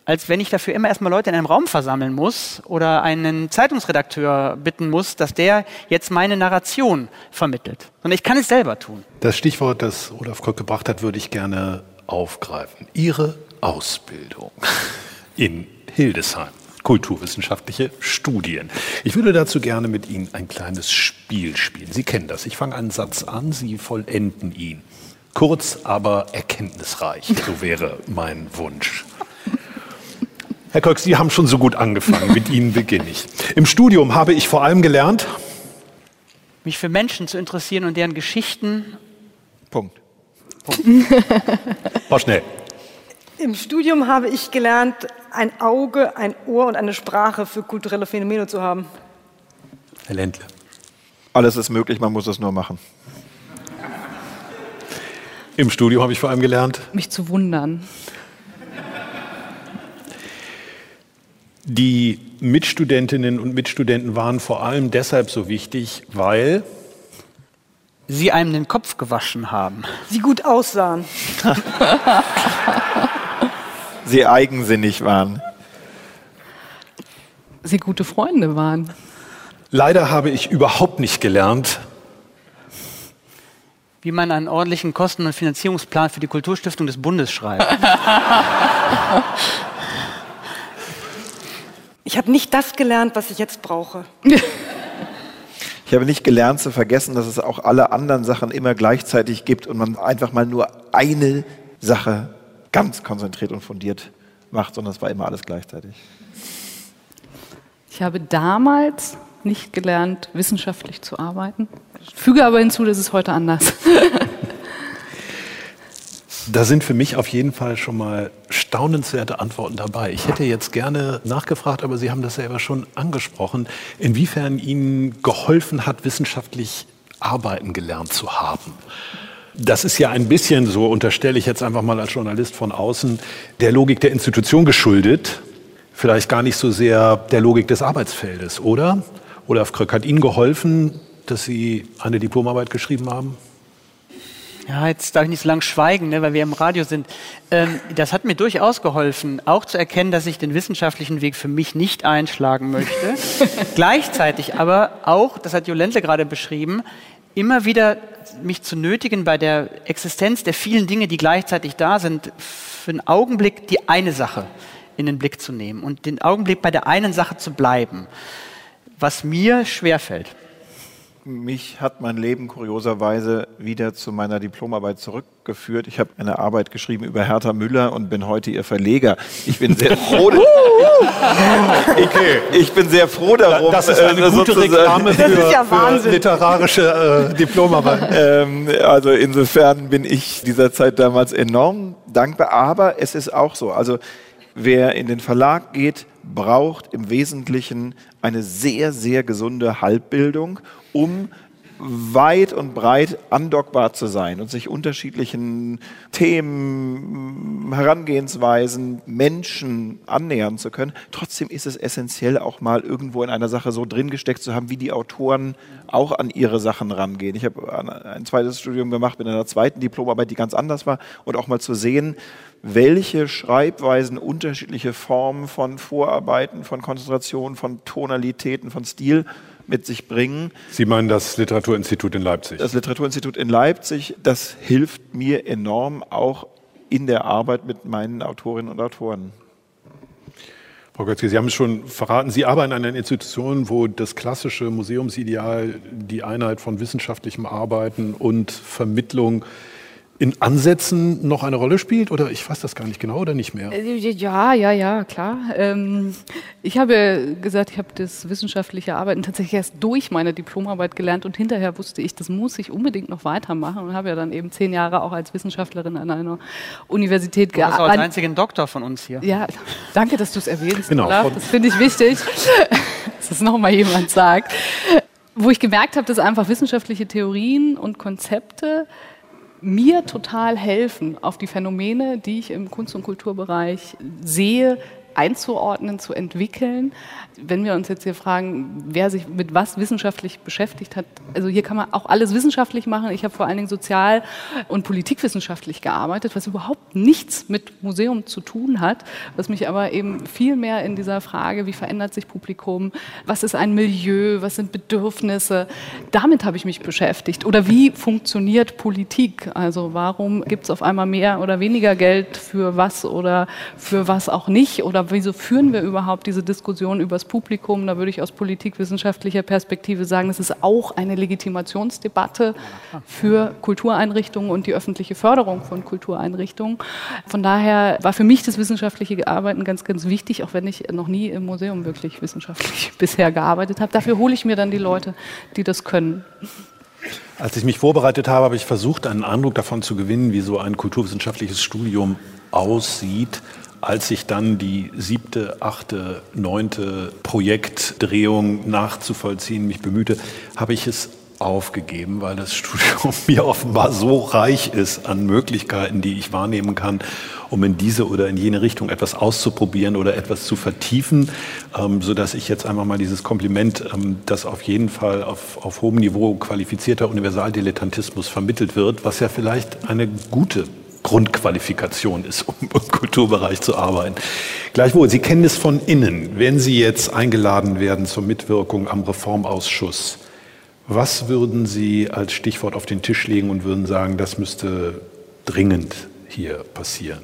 als wenn ich dafür immer erstmal Leute in einem Raum versammeln muss oder einen Zeitungsredakteur bitten muss, dass der jetzt meine Narration vermittelt. Sondern ich kann es selber tun. Das Stichwort, das Olaf Kock gebracht hat, würde ich gerne aufgreifen. Ihre Ausbildung in Hildesheim, kulturwissenschaftliche Studien. Ich würde dazu gerne mit Ihnen ein kleines Spiel spielen. Sie kennen das. Ich fange einen Satz an, Sie vollenden ihn. Kurz, aber erkenntnisreich. So wäre mein Wunsch. Herr Koch, Sie haben schon so gut angefangen. Mit Ihnen beginne ich. Im Studium habe ich vor allem gelernt, mich für Menschen zu interessieren und deren Geschichten. Punkt. War schnell. Im Studium habe ich gelernt, ein Auge, ein Ohr und eine Sprache für kulturelle Phänomene zu haben. Herr Ländle. Alles ist möglich, man muss es nur machen. Im Studium habe ich vor allem gelernt, mich zu wundern. Die Mitstudentinnen und Mitstudenten waren vor allem deshalb so wichtig, weil sie einem den Kopf gewaschen haben. Sie gut aussahen. sie eigensinnig waren. Sie gute Freunde waren. Leider habe ich überhaupt nicht gelernt, wie man einen ordentlichen Kosten- und Finanzierungsplan für die Kulturstiftung des Bundes schreibt. Ich habe nicht das gelernt, was ich jetzt brauche. Ich habe nicht gelernt zu vergessen, dass es auch alle anderen Sachen immer gleichzeitig gibt und man einfach mal nur eine Sache ganz konzentriert und fundiert macht, sondern es war immer alles gleichzeitig. Ich habe damals nicht gelernt, wissenschaftlich zu arbeiten. Ich füge aber hinzu, das ist heute anders. Da sind für mich auf jeden Fall schon mal staunenswerte Antworten dabei. Ich hätte jetzt gerne nachgefragt, aber Sie haben das selber schon angesprochen, inwiefern Ihnen geholfen hat, wissenschaftlich arbeiten gelernt zu haben. Das ist ja ein bisschen, so unterstelle ich jetzt einfach mal als Journalist von außen, der Logik der Institution geschuldet, vielleicht gar nicht so sehr der Logik des Arbeitsfeldes, oder? Olaf Kröck hat Ihnen geholfen, dass Sie eine Diplomarbeit geschrieben haben? Ja, jetzt darf ich nicht so lange schweigen, ne, weil wir im Radio sind. Ähm, das hat mir durchaus geholfen, auch zu erkennen, dass ich den wissenschaftlichen Weg für mich nicht einschlagen möchte. Gleichzeitig aber auch, das hat Jolente gerade beschrieben, immer wieder mich zu nötigen, bei der Existenz der vielen Dinge, die gleichzeitig da sind, für einen Augenblick die eine Sache in den Blick zu nehmen und den Augenblick bei der einen Sache zu bleiben, was mir schwerfällt. Mich hat mein Leben kurioserweise wieder zu meiner Diplomarbeit zurückgeführt. Ich habe eine Arbeit geschrieben über Hertha Müller und bin heute ihr Verleger. Ich bin sehr froh. ich, ich, bin sehr froh darum. Das ist eine äh, gute Reklame für, ja für literarische äh, Diplomarbeit. Ähm, also insofern bin ich dieser Zeit damals enorm dankbar. Aber es ist auch so. Also wer in den Verlag geht, braucht im Wesentlichen eine sehr, sehr gesunde Halbbildung um weit und breit andockbar zu sein und sich unterschiedlichen Themen, Herangehensweisen, Menschen annähern zu können. Trotzdem ist es essentiell, auch mal irgendwo in einer Sache so drin gesteckt zu haben, wie die Autoren auch an ihre Sachen rangehen. Ich habe ein zweites Studium gemacht mit einer zweiten Diplomarbeit, die ganz anders war und auch mal zu sehen, welche Schreibweisen unterschiedliche Formen von Vorarbeiten, von Konzentration, von Tonalitäten, von Stil mit sich bringen. Sie meinen das Literaturinstitut in Leipzig? Das Literaturinstitut in Leipzig, das hilft mir enorm auch in der Arbeit mit meinen Autorinnen und Autoren. Frau Götzke, Sie haben es schon verraten, Sie arbeiten an einer Institution, wo das klassische Museumsideal, die Einheit von wissenschaftlichem Arbeiten und Vermittlung in Ansätzen noch eine Rolle spielt? Oder ich fasse das gar nicht genau oder nicht mehr? Äh, ja, ja, ja, klar. Ähm, ich habe gesagt, ich habe das wissenschaftliche Arbeiten tatsächlich erst durch meine Diplomarbeit gelernt und hinterher wusste ich, das muss ich unbedingt noch weitermachen und habe ja dann eben zehn Jahre auch als Wissenschaftlerin an einer Universität gearbeitet. Du bist als einzigen Doktor von uns hier. Ja, danke, dass du es erwähnst. Genau. Olaf. Das finde ich wichtig, dass das nochmal jemand sagt. Wo ich gemerkt habe, dass einfach wissenschaftliche Theorien und Konzepte mir total helfen, auf die Phänomene, die ich im Kunst- und Kulturbereich sehe, einzuordnen, zu entwickeln. Wenn wir uns jetzt hier fragen, wer sich mit was wissenschaftlich beschäftigt hat, also hier kann man auch alles wissenschaftlich machen. Ich habe vor allen Dingen sozial- und politikwissenschaftlich gearbeitet, was überhaupt nichts mit Museum zu tun hat, was mich aber eben viel mehr in dieser Frage, wie verändert sich Publikum, was ist ein Milieu, was sind Bedürfnisse, damit habe ich mich beschäftigt. Oder wie funktioniert Politik? Also warum gibt es auf einmal mehr oder weniger Geld für was oder für was auch nicht? Oder oder wieso führen wir überhaupt diese Diskussion über das Publikum? Da würde ich aus politikwissenschaftlicher Perspektive sagen, es ist auch eine Legitimationsdebatte für Kultureinrichtungen und die öffentliche Förderung von Kultureinrichtungen. Von daher war für mich das wissenschaftliche Arbeiten ganz, ganz wichtig, auch wenn ich noch nie im Museum wirklich wissenschaftlich bisher gearbeitet habe. Dafür hole ich mir dann die Leute, die das können. Als ich mich vorbereitet habe, habe ich versucht, einen Eindruck davon zu gewinnen, wie so ein kulturwissenschaftliches Studium aussieht als ich dann die siebte, achte, neunte Projektdrehung nachzuvollziehen mich bemühte, habe ich es aufgegeben, weil das Studium mir offenbar so reich ist an Möglichkeiten, die ich wahrnehmen kann, um in diese oder in jene Richtung etwas auszuprobieren oder etwas zu vertiefen, ähm, so dass ich jetzt einfach mal dieses Kompliment, ähm, das auf jeden Fall auf, auf hohem Niveau qualifizierter Universaldilettantismus vermittelt wird, was ja vielleicht eine gute Grundqualifikation ist, um im Kulturbereich zu arbeiten. Gleichwohl, Sie kennen es von innen. Wenn Sie jetzt eingeladen werden zur Mitwirkung am Reformausschuss, was würden Sie als Stichwort auf den Tisch legen und würden sagen, das müsste dringend hier passieren?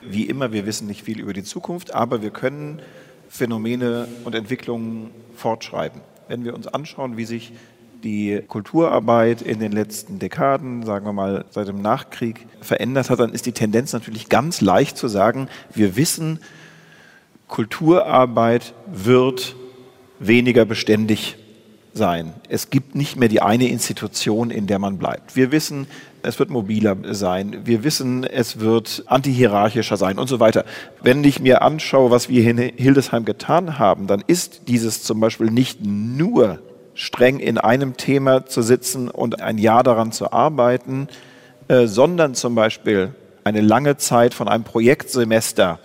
Wie immer, wir wissen nicht viel über die Zukunft, aber wir können Phänomene und Entwicklungen fortschreiben. Wenn wir uns anschauen, wie sich die Kulturarbeit in den letzten Dekaden, sagen wir mal seit dem Nachkrieg, verändert hat, dann ist die Tendenz natürlich ganz leicht zu sagen, wir wissen, Kulturarbeit wird weniger beständig sein. Es gibt nicht mehr die eine Institution, in der man bleibt. Wir wissen, es wird mobiler sein. Wir wissen, es wird antihierarchischer sein und so weiter. Wenn ich mir anschaue, was wir in Hildesheim getan haben, dann ist dieses zum Beispiel nicht nur streng in einem Thema zu sitzen und ein Jahr daran zu arbeiten, äh, sondern zum Beispiel eine lange Zeit von einem Projektsemester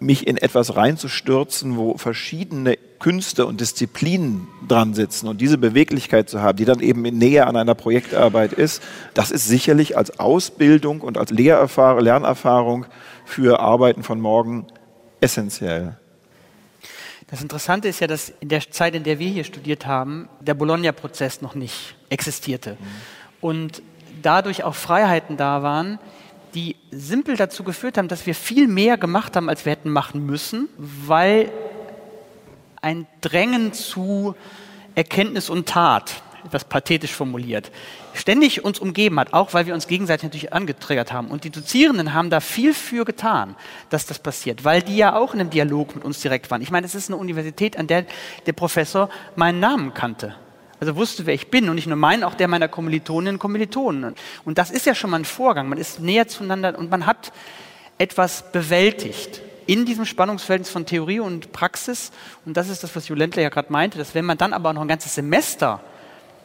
mich in etwas reinzustürzen, wo verschiedene Künste und Disziplinen dran sitzen und diese Beweglichkeit zu haben, die dann eben näher an einer Projektarbeit ist, das ist sicherlich als Ausbildung und als Lehrerfahrung, Lernerfahrung für Arbeiten von morgen essentiell. Das Interessante ist ja, dass in der Zeit, in der wir hier studiert haben, der Bologna-Prozess noch nicht existierte. Mhm. Und dadurch auch Freiheiten da waren, die simpel dazu geführt haben, dass wir viel mehr gemacht haben, als wir hätten machen müssen, weil ein Drängen zu Erkenntnis und Tat, etwas pathetisch formuliert, ständig uns umgeben hat, auch weil wir uns gegenseitig natürlich angetriggert haben. Und die Dozierenden haben da viel für getan, dass das passiert, weil die ja auch in einem Dialog mit uns direkt waren. Ich meine, es ist eine Universität, an der der Professor meinen Namen kannte. Also wusste, wer ich bin und nicht nur meinen, auch der meiner Kommilitoninnen und Kommilitonen. Und das ist ja schon mal ein Vorgang. Man ist näher zueinander und man hat etwas bewältigt in diesem Spannungsverhältnis von Theorie und Praxis. Und das ist das, was Jolentler ja gerade meinte, dass wenn man dann aber noch ein ganzes Semester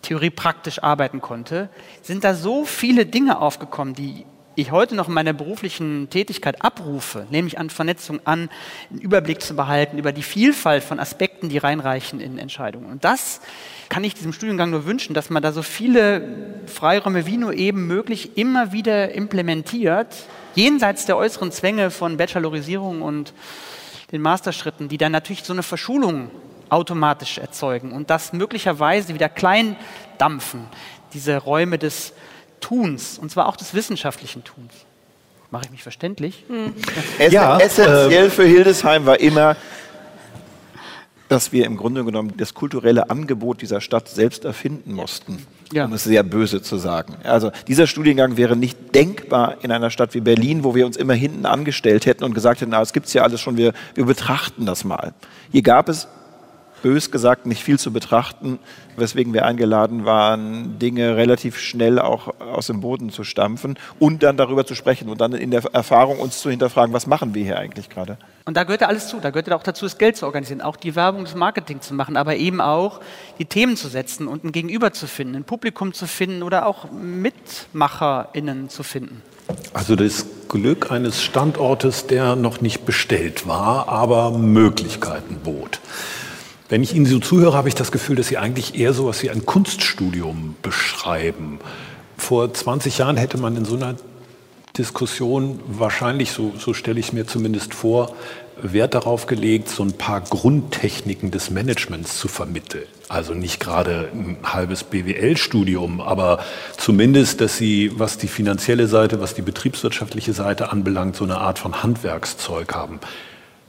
Theorie praktisch arbeiten konnte, sind da so viele Dinge aufgekommen, die ich heute noch in meiner beruflichen Tätigkeit abrufe, nämlich an Vernetzung an, einen Überblick zu behalten über die Vielfalt von Aspekten, die reinreichen in Entscheidungen. Und das kann ich diesem Studiengang nur wünschen, dass man da so viele Freiräume wie nur eben möglich immer wieder implementiert, jenseits der äußeren Zwänge von Bachelorisierung und den Masterschritten, die dann natürlich so eine Verschulung automatisch erzeugen und das möglicherweise wieder klein dampfen, diese Räume des Tuns, und zwar auch des wissenschaftlichen Tuns. Mache ich mich verständlich? Mhm. Ja, essentiell äh, für Hildesheim war immer, dass wir im Grunde genommen das kulturelle Angebot dieser Stadt selbst erfinden mussten, ja. um es sehr böse zu sagen. Also dieser Studiengang wäre nicht denkbar in einer Stadt wie Berlin, wo wir uns immer hinten angestellt hätten und gesagt hätten, na, es gibt ja alles schon, wir, wir betrachten das mal. Hier gab es bös gesagt nicht viel zu betrachten, weswegen wir eingeladen waren, Dinge relativ schnell auch aus dem Boden zu stampfen und dann darüber zu sprechen und dann in der Erfahrung uns zu hinterfragen, was machen wir hier eigentlich gerade. Und da gehört ja alles zu. Da gehört ja auch dazu, das Geld zu organisieren, auch die Werbung, das Marketing zu machen, aber eben auch die Themen zu setzen und ein Gegenüber zu finden, ein Publikum zu finden oder auch MitmacherInnen zu finden. Also das Glück eines Standortes, der noch nicht bestellt war, aber Möglichkeiten bot. Wenn ich Ihnen so zuhöre, habe ich das Gefühl, dass Sie eigentlich eher so etwas wie ein Kunststudium beschreiben. Vor 20 Jahren hätte man in so einer Diskussion wahrscheinlich, so, so stelle ich mir zumindest vor, Wert darauf gelegt, so ein paar Grundtechniken des Managements zu vermitteln. Also nicht gerade ein halbes BWL-Studium, aber zumindest, dass Sie, was die finanzielle Seite, was die betriebswirtschaftliche Seite anbelangt, so eine Art von Handwerkszeug haben.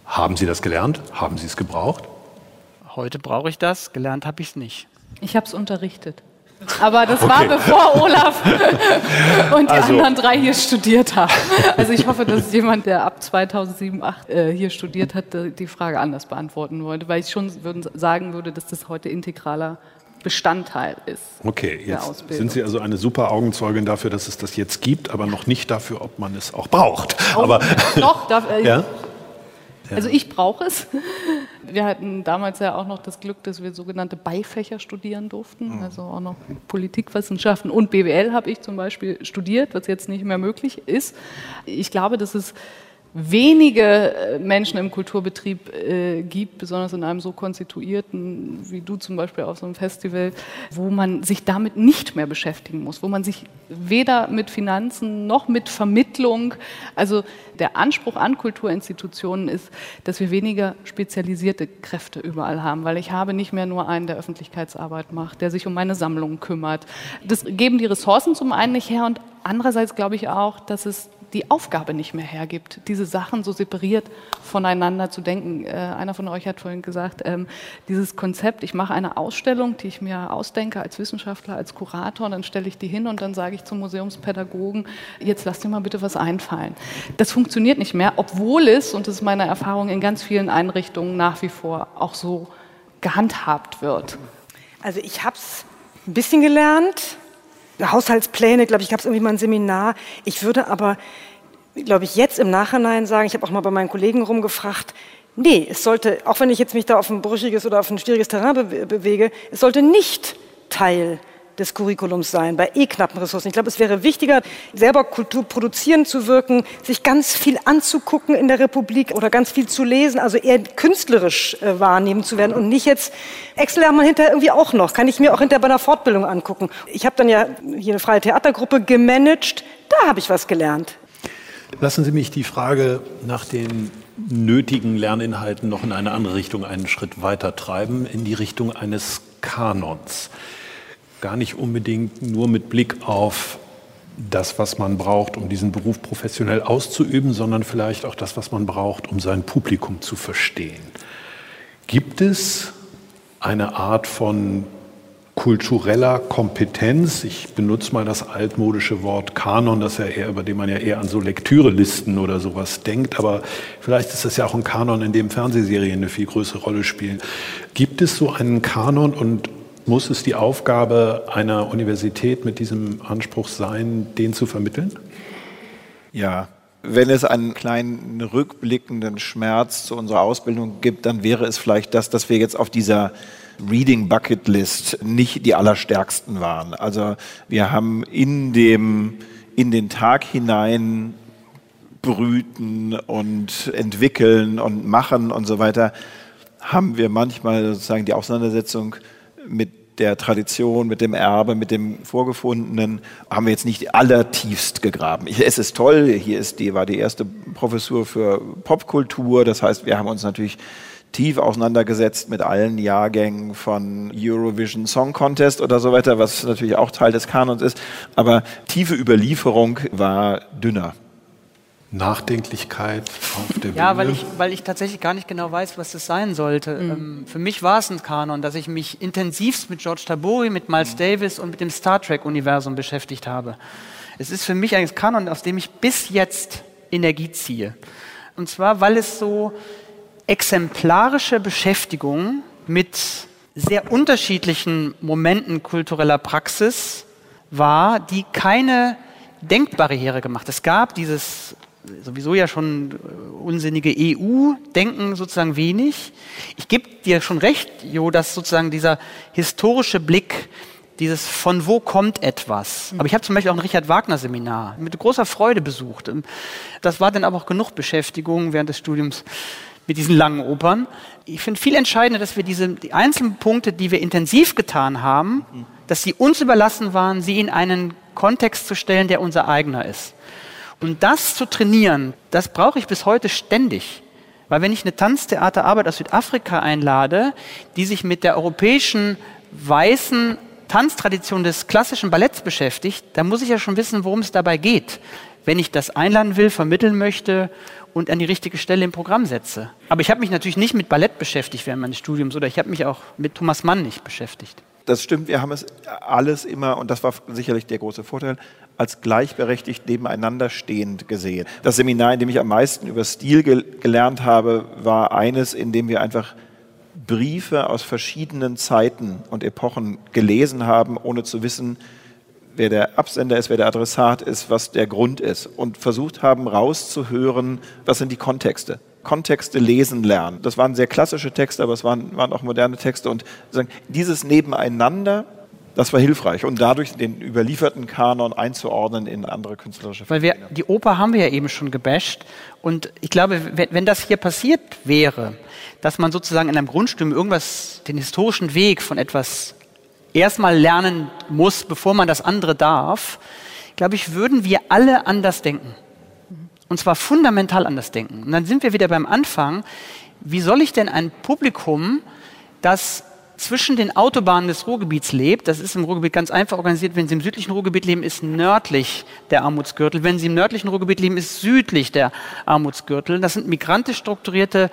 Haben Sie das gelernt? Haben Sie es gebraucht? Heute brauche ich das, gelernt habe ich es nicht. Ich habe es unterrichtet. Aber das okay. war bevor Olaf und die also. anderen drei hier studiert haben. Also ich hoffe, dass jemand, der ab 2007, 2008 äh, hier studiert hat, die Frage anders beantworten wollte, weil ich schon würden, sagen würde, dass das heute integraler Bestandteil ist. Okay, jetzt sind Sie also eine super Augenzeugin dafür, dass es das jetzt gibt, aber noch nicht dafür, ob man es auch braucht. Auch aber doch, darf, äh, ja? Also ich brauche es. Wir hatten damals ja auch noch das Glück, dass wir sogenannte Beifächer studieren durften, mhm. also auch noch Politikwissenschaften und BWL habe ich zum Beispiel studiert, was jetzt nicht mehr möglich ist. Ich glaube, dass es wenige äh, Menschen im Kulturbetrieb äh, gibt, besonders in einem so konstituierten, wie du zum Beispiel auf so einem Festival, wo man sich damit nicht mehr beschäftigen muss, wo man sich weder mit Finanzen noch mit Vermittlung, also der Anspruch an Kulturinstitutionen ist, dass wir weniger spezialisierte Kräfte überall haben, weil ich habe nicht mehr nur einen, der Öffentlichkeitsarbeit macht, der sich um meine Sammlung kümmert. Das geben die Ressourcen zum einen nicht her und andererseits glaube ich auch, dass es die Aufgabe nicht mehr hergibt, diese Sachen so separiert voneinander zu denken. Äh, einer von euch hat vorhin gesagt, ähm, dieses Konzept, ich mache eine Ausstellung, die ich mir ausdenke als Wissenschaftler, als Kurator, und dann stelle ich die hin und dann sage ich zum Museumspädagogen, jetzt lass dir mal bitte was einfallen. Das funktioniert nicht mehr, obwohl es, und das ist meine Erfahrung, in ganz vielen Einrichtungen nach wie vor auch so gehandhabt wird? Also ich habe es ein bisschen gelernt. Haushaltspläne, glaube ich, gab es irgendwie mal ein Seminar. Ich würde aber, glaube ich, jetzt im Nachhinein sagen, ich habe auch mal bei meinen Kollegen rumgefragt, nee, es sollte, auch wenn ich jetzt mich da auf ein brüchiges oder auf ein schwieriges Terrain be bewege, es sollte nicht Teil des Curriculums sein, bei eh knappen Ressourcen. Ich glaube, es wäre wichtiger, selber Kultur produzieren zu wirken, sich ganz viel anzugucken in der Republik oder ganz viel zu lesen, also eher künstlerisch äh, wahrnehmen zu werden und nicht jetzt, Excel haben wir hinterher irgendwie auch noch, kann ich mir auch hinterher bei einer Fortbildung angucken. Ich habe dann ja hier eine freie Theatergruppe gemanagt, da habe ich was gelernt. Lassen Sie mich die Frage nach den nötigen Lerninhalten noch in eine andere Richtung einen Schritt weiter treiben, in die Richtung eines Kanons gar nicht unbedingt nur mit Blick auf das, was man braucht, um diesen Beruf professionell auszuüben, sondern vielleicht auch das, was man braucht, um sein Publikum zu verstehen. Gibt es eine Art von kultureller Kompetenz, ich benutze mal das altmodische Wort Kanon, das ja eher, über den man ja eher an so Lektürelisten oder sowas denkt, aber vielleicht ist das ja auch ein Kanon, in dem Fernsehserien eine viel größere Rolle spielen. Gibt es so einen Kanon und muss es die Aufgabe einer Universität mit diesem Anspruch sein, den zu vermitteln? Ja, wenn es einen kleinen rückblickenden Schmerz zu unserer Ausbildung gibt, dann wäre es vielleicht das, dass wir jetzt auf dieser Reading Bucket List nicht die allerstärksten waren. Also wir haben in dem in den Tag hinein brüten und entwickeln und machen und so weiter, haben wir manchmal sozusagen die Auseinandersetzung mit der Tradition, mit dem Erbe, mit dem Vorgefundenen haben wir jetzt nicht allertiefst gegraben. Es ist toll, hier ist die, war die erste Professur für Popkultur, das heißt, wir haben uns natürlich tief auseinandergesetzt mit allen Jahrgängen von Eurovision Song Contest oder so weiter, was natürlich auch Teil des Kanons ist, aber tiefe Überlieferung war dünner. Nachdenklichkeit auf der Bühne? Ja, weil ich, weil ich tatsächlich gar nicht genau weiß, was das sein sollte. Mhm. Ähm, für mich war es ein Kanon, dass ich mich intensivst mit George Tabori, mit Miles mhm. Davis und mit dem Star Trek-Universum beschäftigt habe. Es ist für mich ein Kanon, aus dem ich bis jetzt Energie ziehe. Und zwar, weil es so exemplarische Beschäftigung mit sehr unterschiedlichen Momenten kultureller Praxis war, die keine Denkbarriere gemacht. Es gab dieses sowieso ja schon äh, unsinnige EU-Denken sozusagen wenig. Ich gebe dir schon recht, Jo, dass sozusagen dieser historische Blick, dieses von wo kommt etwas. Aber ich habe zum Beispiel auch ein Richard Wagner Seminar mit großer Freude besucht. Das war dann aber auch genug Beschäftigung während des Studiums mit diesen langen Opern. Ich finde viel entscheidender, dass wir diese die einzelnen Punkte, die wir intensiv getan haben, dass sie uns überlassen waren, sie in einen Kontext zu stellen, der unser eigener ist. Und das zu trainieren, das brauche ich bis heute ständig. Weil wenn ich eine Tanztheaterarbeit aus Südafrika einlade, die sich mit der europäischen weißen Tanztradition des klassischen Balletts beschäftigt, dann muss ich ja schon wissen, worum es dabei geht, wenn ich das einladen will, vermitteln möchte und an die richtige Stelle im Programm setze. Aber ich habe mich natürlich nicht mit Ballett beschäftigt während meines Studiums oder ich habe mich auch mit Thomas Mann nicht beschäftigt. Das stimmt, wir haben es alles immer, und das war sicherlich der große Vorteil, als gleichberechtigt nebeneinander stehend gesehen. Das Seminar, in dem ich am meisten über Stil gel gelernt habe, war eines, in dem wir einfach Briefe aus verschiedenen Zeiten und Epochen gelesen haben, ohne zu wissen, wer der Absender ist, wer der Adressat ist, was der Grund ist und versucht haben rauszuhören, was sind die Kontexte. Kontexte lesen lernen. Das waren sehr klassische Texte, aber es waren, waren auch moderne Texte und dieses Nebeneinander das war hilfreich und dadurch den überlieferten Kanon einzuordnen in andere künstlerische Weil wir, die Oper haben wir ja eben schon gebasht und ich glaube, wenn, wenn das hier passiert wäre, dass man sozusagen in einem Grundstudium irgendwas, den historischen Weg von etwas erstmal lernen muss, bevor man das andere darf, glaube ich, würden wir alle anders denken. Und zwar fundamental anders denken. Und dann sind wir wieder beim Anfang. Wie soll ich denn ein Publikum, das zwischen den Autobahnen des Ruhrgebiets lebt, das ist im Ruhrgebiet ganz einfach organisiert, wenn Sie im südlichen Ruhrgebiet leben, ist nördlich der Armutsgürtel, wenn Sie im nördlichen Ruhrgebiet leben, ist südlich der Armutsgürtel. Das sind migrantisch strukturierte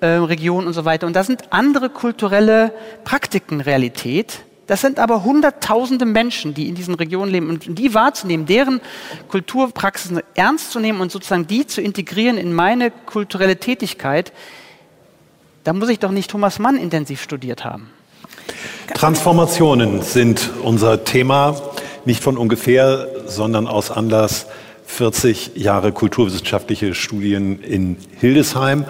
äh, Regionen und so weiter. Und da sind andere kulturelle Praktiken Realität. Das sind aber hunderttausende Menschen, die in diesen Regionen leben und die wahrzunehmen, deren Kulturpraxisen ernst zu nehmen und sozusagen die zu integrieren in meine kulturelle Tätigkeit, Da muss ich doch nicht Thomas Mann intensiv studiert haben. Transformationen sind unser Thema, nicht von ungefähr, sondern aus Anlass 40 Jahre kulturwissenschaftliche Studien in Hildesheim.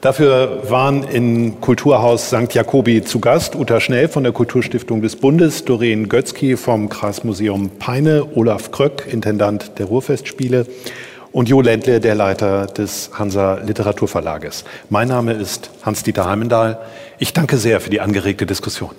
Dafür waren im Kulturhaus St. Jakobi zu Gast Uta Schnell von der Kulturstiftung des Bundes, Doreen Götzky vom Kreismuseum Peine, Olaf Kröck, Intendant der Ruhrfestspiele und Jo Ländle, der Leiter des Hansa Literaturverlages. Mein Name ist Hans-Dieter Heimendahl. Ich danke sehr für die angeregte Diskussion.